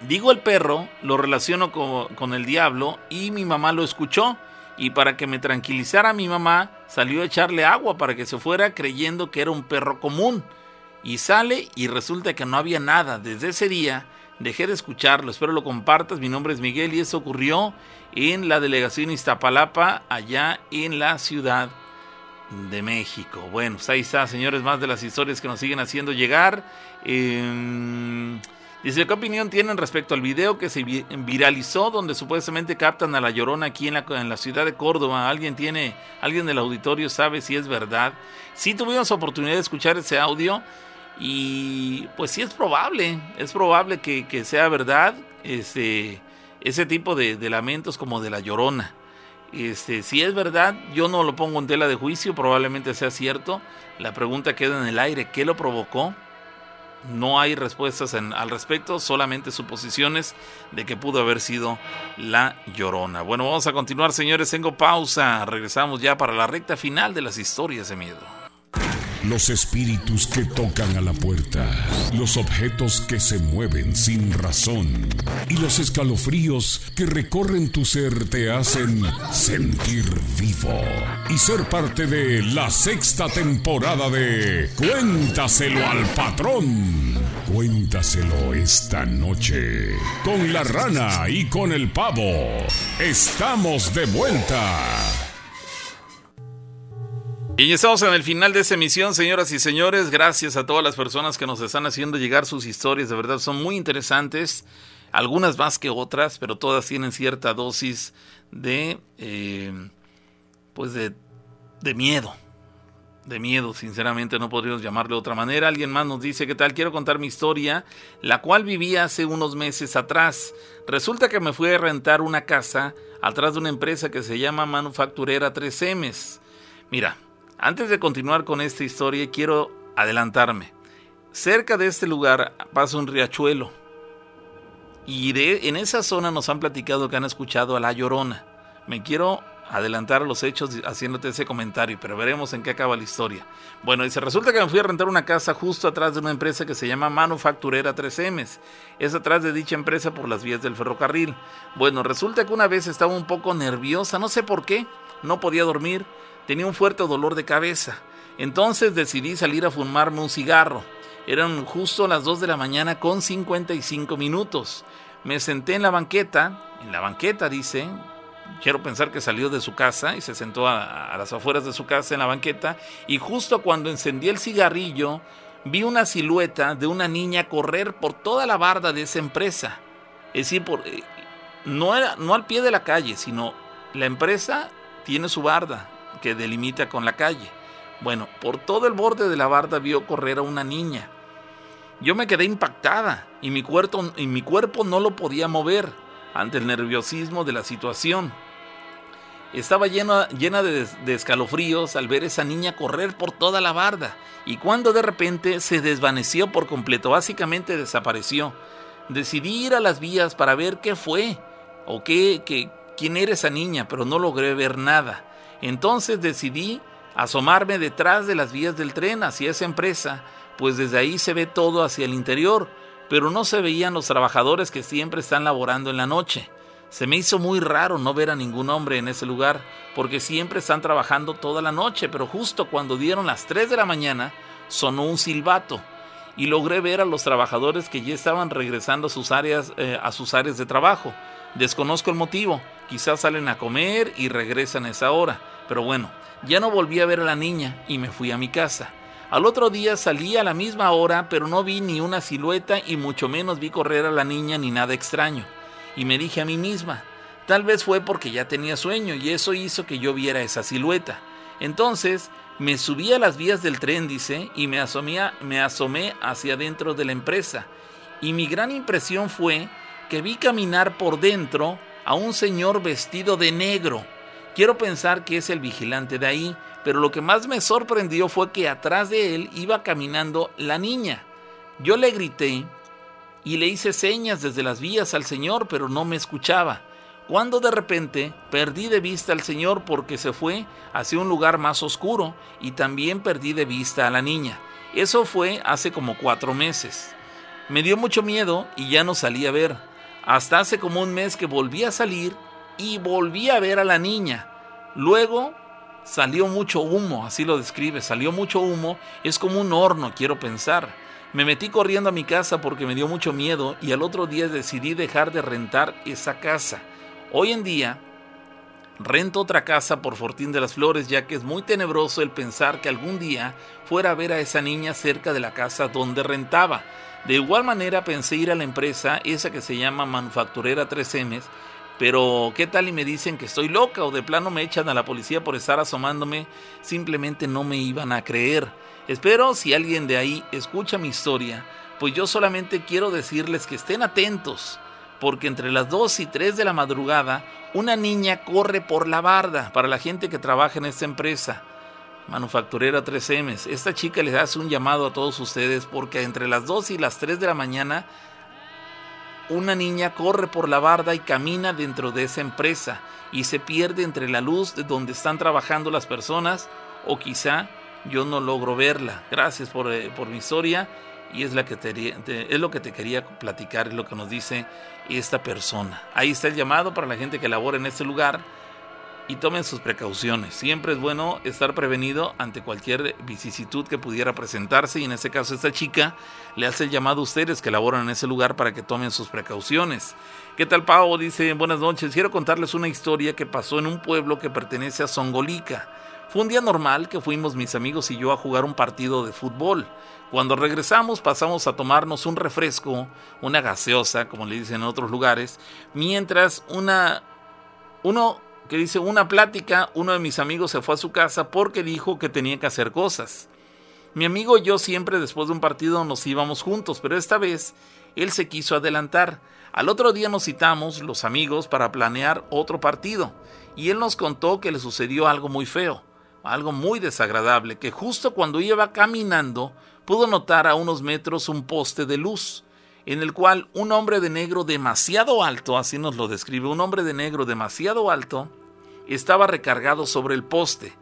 Digo el perro, lo relaciono con, el diablo y mi mamá lo escuchó y para que me tranquilizara mi mamá salió a echarle agua para que se fuera creyendo que era un perro común y sale y resulta que no había nada. Desde ese día dejé de escucharlo. Espero lo compartas. Mi nombre es Miguel y eso ocurrió en la delegación Iztapalapa, allá en la ciudad de México. Bueno, pues ahí está, señores, más de las historias que nos siguen haciendo llegar. Em, dice, ¿qué opinión tienen respecto al video que se viralizó donde supuestamente captan a la llorona aquí en la, ciudad de Córdoba? ¿Alguien tiene, alguien del auditorio sabe si es verdad? Si tuvimos oportunidad de escuchar ese audio. Y pues sí es probable, es probable que, sea verdad ese, ese tipo de, lamentos como de la llorona. Este, si es verdad, yo no lo pongo en tela de juicio, probablemente sea cierto. La pregunta queda en el aire, ¿qué lo provocó? No hay respuestas al respecto, solamente suposiciones de que pudo haber sido la llorona. Bueno, vamos a continuar, señores. Tengo pausa. Regresamos ya para la recta final de las historias de miedo.
Los espíritus que tocan a la puerta, los objetos que se mueven sin razón y los escalofríos que recorren tu ser te hacen sentir vivo y ser parte de la sexta temporada de Cuéntaselo al patrón. Cuéntaselo esta noche con la rana y con el pavo. Estamos de vuelta.
Y estamos en el final de esta emisión, señoras y señores. Gracias a todas las personas que nos están haciendo llegar sus historias. De verdad, son muy interesantes. Algunas más que otras, pero todas tienen cierta dosis de, eh, pues de, de miedo. De miedo, sinceramente, no podríamos llamarle de otra manera. Alguien más nos dice, ¿qué tal? Quiero contar mi historia, la cual viví hace unos meses atrás. Resulta que me fui a rentar una casa atrás de una empresa que se llama Manufacturera 3Ms. Mira, antes de continuar con esta historia, quiero adelantarme. Cerca de este lugar pasa un riachuelo. Y de, en esa zona nos han platicado que han escuchado a La Llorona. Me quiero adelantar los hechos haciéndote ese comentario, pero veremos en qué acaba la historia. Bueno, dice, resulta que me fui a rentar una casa justo atrás de una empresa que se llama Manufacturera 3M. Es atrás de dicha empresa por las vías del ferrocarril. Bueno, resulta que una vez estaba un poco nerviosa, no sé por qué, no podía dormir, tenía un fuerte dolor de cabeza. Entonces decidí salir a fumarme un cigarro. Eran justo las 2 de la mañana con 55 minutos. Me senté en la banqueta, en la banqueta dice, quiero pensar que salió de su casa y se sentó a, las afueras de su casa en la banqueta y justo cuando encendí el cigarrillo vi una silueta de una niña correr por toda la barda de esa empresa. Es decir, por, eh, no, era, no al pie de la calle, sino la empresa tiene su barda que delimita con la calle. Bueno, por todo el borde de la barda vio correr a una niña. Yo me quedé impactada y mi cuerpo, y mi cuerpo no lo podía mover ante el nerviosismo de la situación. Estaba llena, llena de, de, escalofríos al ver esa niña correr por toda la barda y cuando de repente se desvaneció por completo, básicamente desapareció. Decidí ir a las vías para ver qué fue o qué, qué, quién era esa niña, pero no logré ver nada. Entonces decidí asomarme detrás de las vías del tren hacia esa empresa, pues desde ahí se ve todo hacia el interior, pero no se veían los trabajadores que siempre están laborando en la noche. Se me hizo muy raro no ver a ningún hombre en ese lugar, porque siempre están trabajando toda la noche, pero justo cuando dieron las 3 de la mañana, sonó un silbato y logré ver a los trabajadores que ya estaban regresando a sus áreas, eh, a sus áreas de trabajo. Desconozco el motivo, quizás salen a comer y regresan a esa hora, pero bueno, ya no volví a ver a la niña y me fui a mi casa. Al otro día salí a la misma hora, pero no vi ni una silueta y mucho menos vi correr a la niña ni nada extraño. Y me dije a mí misma, tal vez fue porque ya tenía sueño y eso hizo que yo viera esa silueta. Entonces me subí a las vías del tren, dice, y me asomé, me asomé hacia dentro de la empresa. Y mi gran impresión fue que vi caminar por dentro a un señor vestido de negro. Quiero pensar que es el vigilante de ahí, pero lo que más me sorprendió fue que atrás de él iba caminando la niña. Yo le grité y le hice señas desde las vías al señor, pero no me escuchaba. Cuando de repente perdí de vista al señor porque se fue hacia un lugar más oscuro y también perdí de vista a la niña. Eso fue hace como cuatro meses. Me dio mucho miedo y ya no salí a ver. Hasta hace como un mes que volví a salir y volví a ver a la niña. Luego Salió mucho humo, así lo describe, salió mucho humo, es como un horno, quiero pensar. Me metí corriendo a mi casa porque me dio mucho miedo y al otro día decidí dejar de rentar esa casa. Hoy en día rento otra casa por Fortín de las Flores ya que es muy tenebroso el pensar que algún día fuera a ver a esa niña cerca de la casa donde rentaba. De igual manera pensé ir a la empresa, esa que se llama Manufacturera 3M, pero, ¿qué tal y me dicen que estoy loca o de plano me echan a la policía por estar asomándome? Simplemente no me iban a creer. Espero si alguien de ahí escucha mi historia, pues yo solamente quiero decirles que estén atentos, porque entre las 2 y 3 de la madrugada, una niña corre por la barda para la gente que trabaja en esta empresa. Manufacturera 3M. Esta chica les hace un llamado a todos ustedes porque entre las 2 y las 3 de la mañana una niña corre por la barda y camina dentro de esa empresa y se pierde entre la luz de donde están trabajando las personas o quizá yo no logro verla. Gracias por, eh, por mi historia y es, la que es lo que te quería platicar, es lo que nos dice esta persona. Ahí está el llamado para la gente que labora en este lugar y tomen sus precauciones. Siempre es bueno estar prevenido ante cualquier vicisitud que pudiera presentarse y en este caso esta chica le hace el llamado a ustedes que laboran en ese lugar para que tomen sus precauciones. ¿Qué tal Pau? Dice, buenas noches, quiero contarles una historia que pasó en un pueblo que pertenece a Songolica. Fue un día normal que fuimos mis amigos y yo a jugar un partido de fútbol. Cuando regresamos pasamos a tomarnos un refresco, una gaseosa, como le dicen en otros lugares, mientras una uno que dice una plática, uno de mis amigos se fue a su casa porque dijo que tenía que hacer cosas. Mi amigo y yo siempre después de un partido nos íbamos juntos, pero esta vez él se quiso adelantar. Al otro día nos citamos los amigos para planear otro partido y él nos contó que le sucedió algo muy feo, algo muy desagradable, que justo cuando iba caminando pudo notar a unos metros un poste de luz en el cual un hombre de negro demasiado alto, así nos lo describe, un hombre de negro demasiado alto, estaba recargado sobre el poste.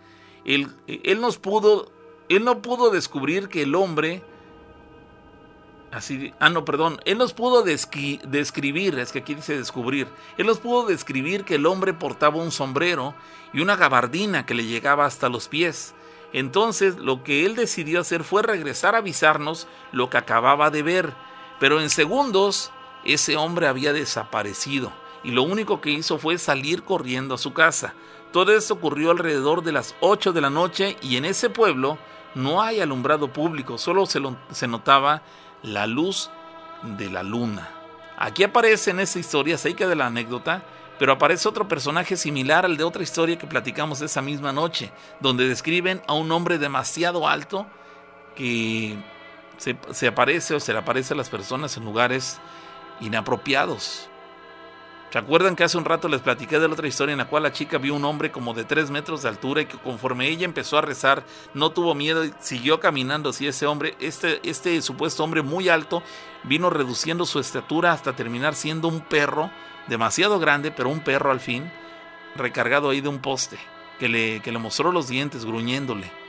Él, él nos pudo, él no pudo descubrir que el hombre, así, ah no, perdón, él nos pudo describir, es que aquí dice descubrir, él nos pudo describir que el hombre portaba un sombrero y una gabardina que le llegaba hasta los pies. Entonces lo que él decidió hacer fue regresar a avisarnos lo que acababa de ver, pero en segundos ese hombre había desaparecido y lo único que hizo fue salir corriendo a su casa. Todo esto ocurrió alrededor de las 8 de la noche y en ese pueblo no hay alumbrado público, solo se, se notaba la luz de la luna. Aquí aparece en esta historia, acerca de la anécdota, pero aparece otro personaje similar al de otra historia que platicamos esa misma noche, donde describen a un hombre demasiado alto que se, aparece o se le aparece a las personas en lugares inapropiados. ¿Se acuerdan que hace un rato les platiqué de la otra historia en la cual la chica vio un hombre como de 3 metros de altura y que conforme ella empezó a rezar no tuvo miedo y siguió caminando hacia ese hombre? Este, este supuesto hombre muy alto vino reduciendo su estatura hasta terminar siendo un perro demasiado grande, pero un perro al fin, recargado ahí de un poste, que le, que le mostró los dientes gruñéndole.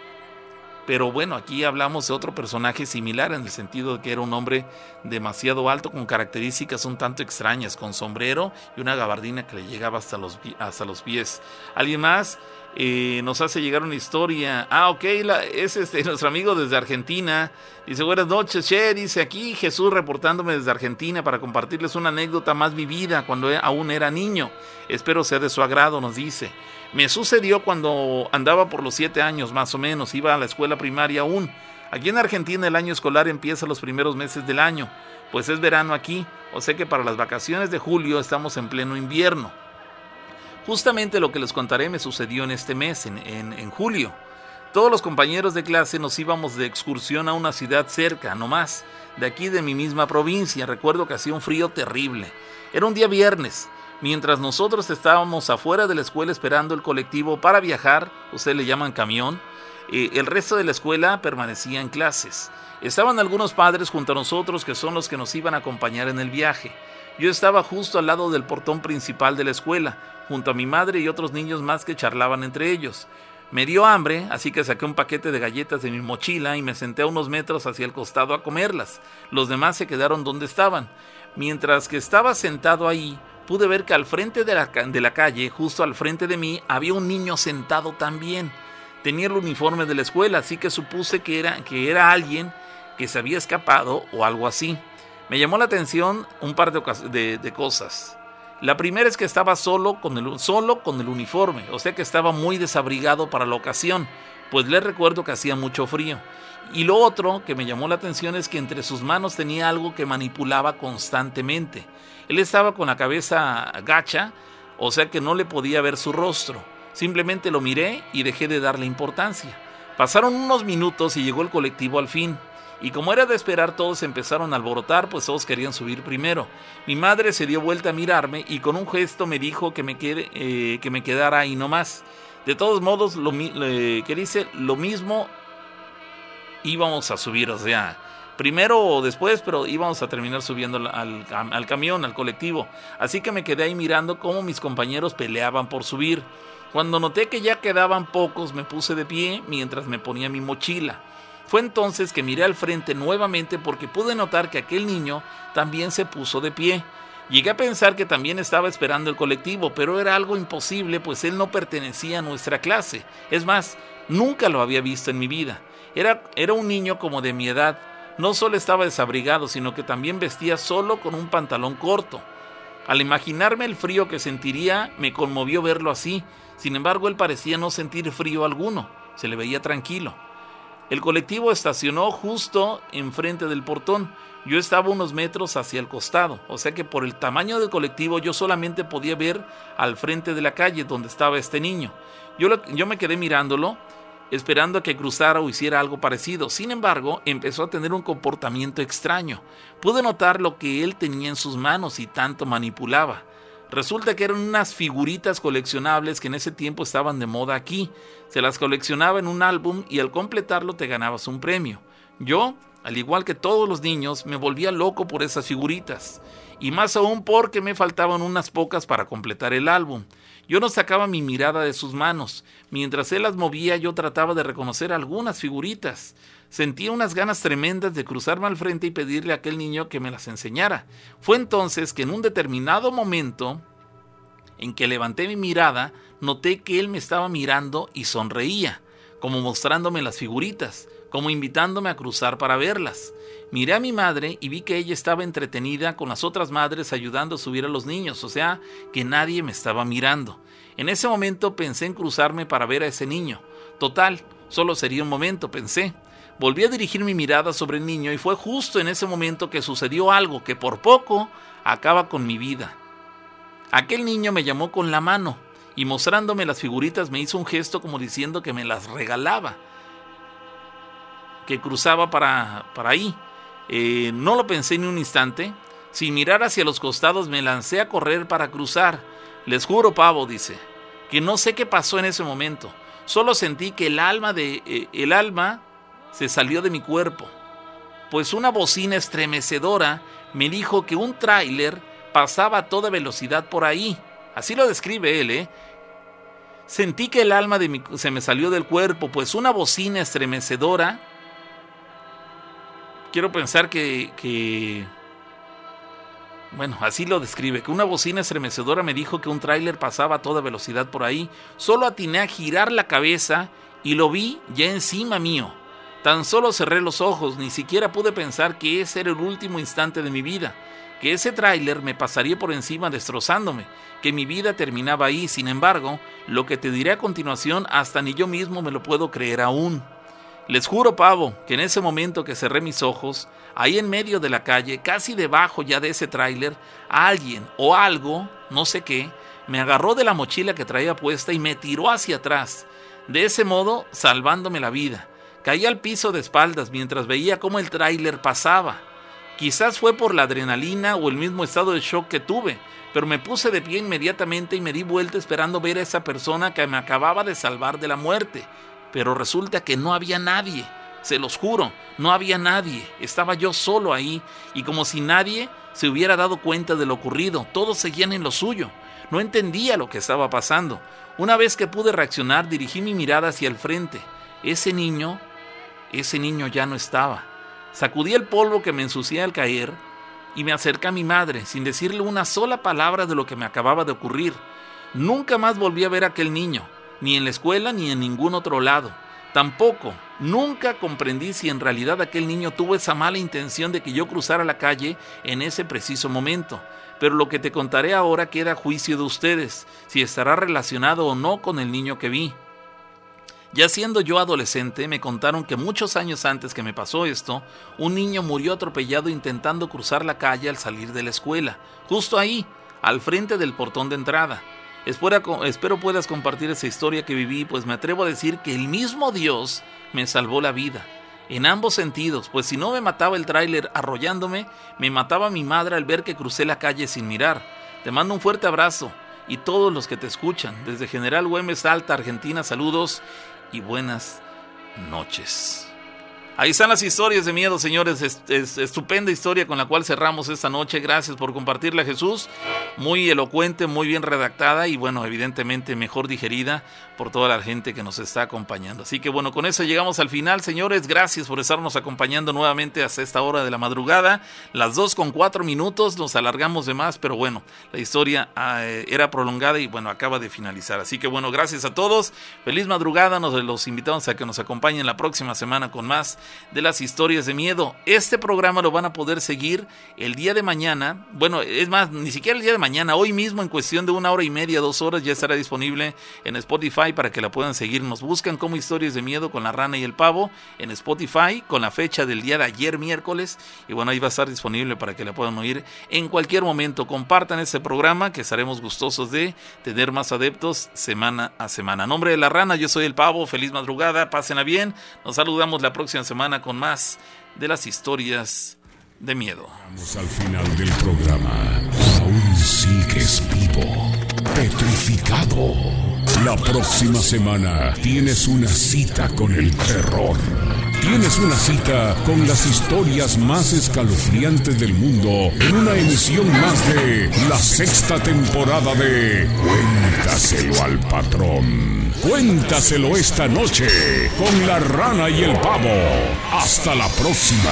Pero bueno, aquí hablamos de otro personaje similar en el sentido de que era un hombre demasiado alto con características un tanto extrañas, con sombrero y una gabardina que le llegaba hasta los, hasta los pies. ¿Alguien más? Eh, nos hace llegar una historia. Ah, ok, es este, nuestro amigo desde Argentina. Dice, buenas noches, Che. Dice aquí Jesús reportándome desde Argentina para compartirles una anécdota más vivida cuando aún era niño. Espero ser de su agrado, nos dice. Me sucedió cuando andaba por los siete años más o menos, iba a la escuela primaria aún. Aquí en Argentina el año escolar empieza los primeros meses del año, pues es verano aquí, o sea que para las vacaciones de julio estamos en pleno invierno. Justamente lo que les contaré me sucedió en este mes, en, julio. Todos los compañeros de clase nos íbamos de excursión a una ciudad cerca, no más, de aquí de mi misma provincia. Recuerdo que hacía un frío terrible. Era un día viernes. Mientras nosotros estábamos afuera de la escuela esperando el colectivo para viajar, ustedes le llaman camión, eh, el resto de la escuela permanecía en clases. Estaban algunos padres junto a nosotros que son los que nos iban a acompañar en el viaje. Yo estaba justo al lado del portón principal de la escuela, junto a mi madre y otros niños más que charlaban entre ellos. Me dio hambre, así que saqué un paquete de galletas de mi mochila y me senté a unos metros hacia el costado a comerlas. Los demás se quedaron donde estaban. Mientras que estaba sentado ahí, pude ver que al frente de la, de la calle, justo al frente de mí, había un niño sentado también. Tenía el uniforme de la escuela, así que supuse que era, que era alguien que se había escapado o algo así. Me llamó la atención un par de, de cosas. La primera es que estaba solo con, el, solo con el uniforme, o sea que estaba muy desabrigado para la ocasión, pues le recuerdo que hacía mucho frío. Y lo otro que me llamó la atención es que entre sus manos tenía algo que manipulaba constantemente. Él estaba con la cabeza gacha, o sea que no le podía ver su rostro. Simplemente lo miré y dejé de darle importancia. Pasaron unos minutos y llegó el colectivo al fin. Y como era de esperar, todos empezaron a alborotar, pues todos querían subir primero. Mi madre se dio vuelta a mirarme y con un gesto me dijo que me, eh, que me quedara ahí nomás. De todos modos, lo, que dice, lo mismo íbamos a subir, o sea, primero o después, pero íbamos a terminar subiendo al, camión, al colectivo. Así que me quedé ahí mirando cómo mis compañeros peleaban por subir. Cuando noté que ya quedaban pocos, me puse de pie mientras me ponía mi mochila. Fue entonces que miré al frente nuevamente porque pude notar que aquel niño también se puso de pie. Llegué a pensar que también estaba esperando el colectivo, pero era algo imposible, pues él no pertenecía a nuestra clase. Es más, nunca lo había visto en mi vida. Era, era un niño como de mi edad. No solo estaba desabrigado, sino que también vestía solo con un pantalón corto. Al imaginarme el frío que sentiría, me conmovió verlo así. Sin embargo, él parecía no sentir frío alguno. Se le veía tranquilo. El colectivo estacionó justo enfrente del portón. Yo estaba unos metros hacia el costado, o sea que por el tamaño del colectivo yo solamente podía ver al frente de la calle donde estaba este niño. Yo, yo me quedé mirándolo, esperando a que cruzara o hiciera algo parecido. Sin embargo, empezó a tener un comportamiento extraño. Pude notar lo que él tenía en sus manos y tanto manipulaba. Resulta que eran unas figuritas coleccionables que en ese tiempo estaban de moda aquí. Se las coleccionaba en un álbum y al completarlo te ganabas un premio. Yo, al igual que todos los niños, me volvía loco por esas figuritas. Y más aún porque me faltaban unas pocas para completar el álbum. Yo no sacaba mi mirada de sus manos. Mientras él las movía yo trataba de reconocer algunas figuritas. Sentía unas ganas tremendas de cruzarme al frente y pedirle a aquel niño que me las enseñara. Fue entonces que en un determinado momento en que levanté mi mirada, noté que él me estaba mirando y sonreía. como mostrándome las figuritas, como invitándome a cruzar para verlas. Miré a mi madre y vi que ella estaba entretenida con las otras madres ayudando a subir a los niños, o sea, que nadie me estaba mirando. En ese momento pensé en cruzarme para ver a ese niño. Total, solo sería un momento, pensé. Volví a dirigir mi mirada sobre el niño y fue justo en ese momento que sucedió algo que por poco acaba con mi vida. Aquel niño me llamó con la mano y mostrándome las figuritas me hizo un gesto como diciendo que me las regalaba, que cruzaba para, para ahí. Eh, no lo pensé ni un instante. Sin mirar hacia los costados me lancé a correr para cruzar. Les juro, pavo, dice, que no sé qué pasó en ese momento. Solo sentí que el alma de eh, el alma se salió de mi cuerpo, pues una bocina estremecedora me dijo que un tráiler pasaba a toda velocidad por ahí. Así lo describe él, ¿eh? Sentí que el alma de mi, se me salió del cuerpo, pues una bocina estremecedora. Quiero pensar que, que bueno, así lo describe, que una bocina estremecedora me dijo que un tráiler pasaba a toda velocidad por ahí. Solo atiné a girar la cabeza y lo vi ya encima mío. Tan solo cerré los ojos, ni siquiera pude pensar que ese era el último instante de mi vida, que ese tráiler me pasaría por encima destrozándome, que mi vida terminaba ahí. Sin embargo, lo que te diré a continuación hasta ni yo mismo me lo puedo creer aún. Les juro, pavo, que en ese momento que cerré mis ojos, ahí en medio de la calle, casi debajo ya de ese tráiler, alguien o algo, no sé qué, me agarró de la mochila que traía puesta y me tiró hacia atrás, de ese modo salvándome la vida. Caí al piso de espaldas mientras veía cómo el tráiler pasaba. Quizás fue por la adrenalina o el mismo estado de shock que tuve, pero me puse de pie inmediatamente y me di vuelta esperando ver a esa persona que me acababa de salvar de la muerte pero resulta que no había nadie. Se los juro, no había nadie. Estaba yo solo ahí y como si nadie se hubiera dado cuenta de lo ocurrido. Todos seguían en lo suyo. No entendía lo que estaba pasando. Una vez que pude reaccionar, dirigí mi mirada hacia el frente. Ese niño, ese niño ya no estaba. Sacudí el polvo que me ensucié al caer y me acerqué a mi madre sin decirle una sola palabra de lo que me acababa de ocurrir. Nunca más volví a ver a aquel niño ni en la escuela ni en ningún otro lado. Tampoco, nunca comprendí si en realidad aquel niño tuvo esa mala intención de que yo cruzara la calle en ese preciso momento. Pero lo que te contaré ahora queda a juicio de ustedes, si estará relacionado o no con el niño que vi. Ya siendo yo adolescente, me contaron que muchos años antes que me pasó esto, un niño murió atropellado intentando cruzar la calle al salir de la escuela, justo ahí, al frente del portón de entrada. Espero, puedas compartir esa historia que viví, pues me atrevo a decir que el mismo Dios me salvó la vida. En ambos sentidos, pues si no me mataba el tráiler arrollándome, me mataba mi madre al ver que crucé la calle sin mirar. Te mando un fuerte abrazo y todos los que te escuchan, desde General Güemes Alta, Argentina, saludos y buenas noches. Ahí están las historias de miedo, señores. Es, estupenda historia con la cual cerramos esta noche. Gracias por compartirla, Jesús. Muy elocuente, muy bien redactada y, bueno, evidentemente mejor digerida por toda la gente que nos está acompañando. Así que, bueno, con eso llegamos al final, señores. Gracias por estarnos acompañando nuevamente hasta esta hora de la madrugada. Las dos con cuatro minutos, nos alargamos de más, pero bueno, la historia ah, era prolongada y, bueno, acaba de finalizar. Así que, bueno, gracias a todos. Feliz madrugada. Nos los invitamos a que nos acompañen la próxima semana con más de las historias de miedo. Este programa lo van a poder seguir el día de mañana. Bueno, es más, ni siquiera el día de mañana. Hoy mismo, en cuestión de una hora y media, dos horas, ya estará disponible en Spotify para que la puedan seguir. Nos buscan como historias de miedo con la rana y el pavo en Spotify con la fecha del día de ayer, miércoles. Y bueno, ahí va a estar disponible para que la puedan oír en cualquier momento. Compartan este programa que estaremos gustosos de tener más adeptos semana a semana. nombre de la rana, yo soy el pavo. Feliz madrugada, pásenla bien. Nos saludamos la próxima semana con más de las historias de miedo.
Vamos al final del programa. Aún sigues vivo, petrificado. La próxima semana tienes una cita con el terror. Tienes una cita con las historias más escalofriantes del mundo en una emisión más de la sexta temporada de Cuéntaselo al patrón. Cuéntaselo esta noche con la rana y el pavo. Hasta la próxima.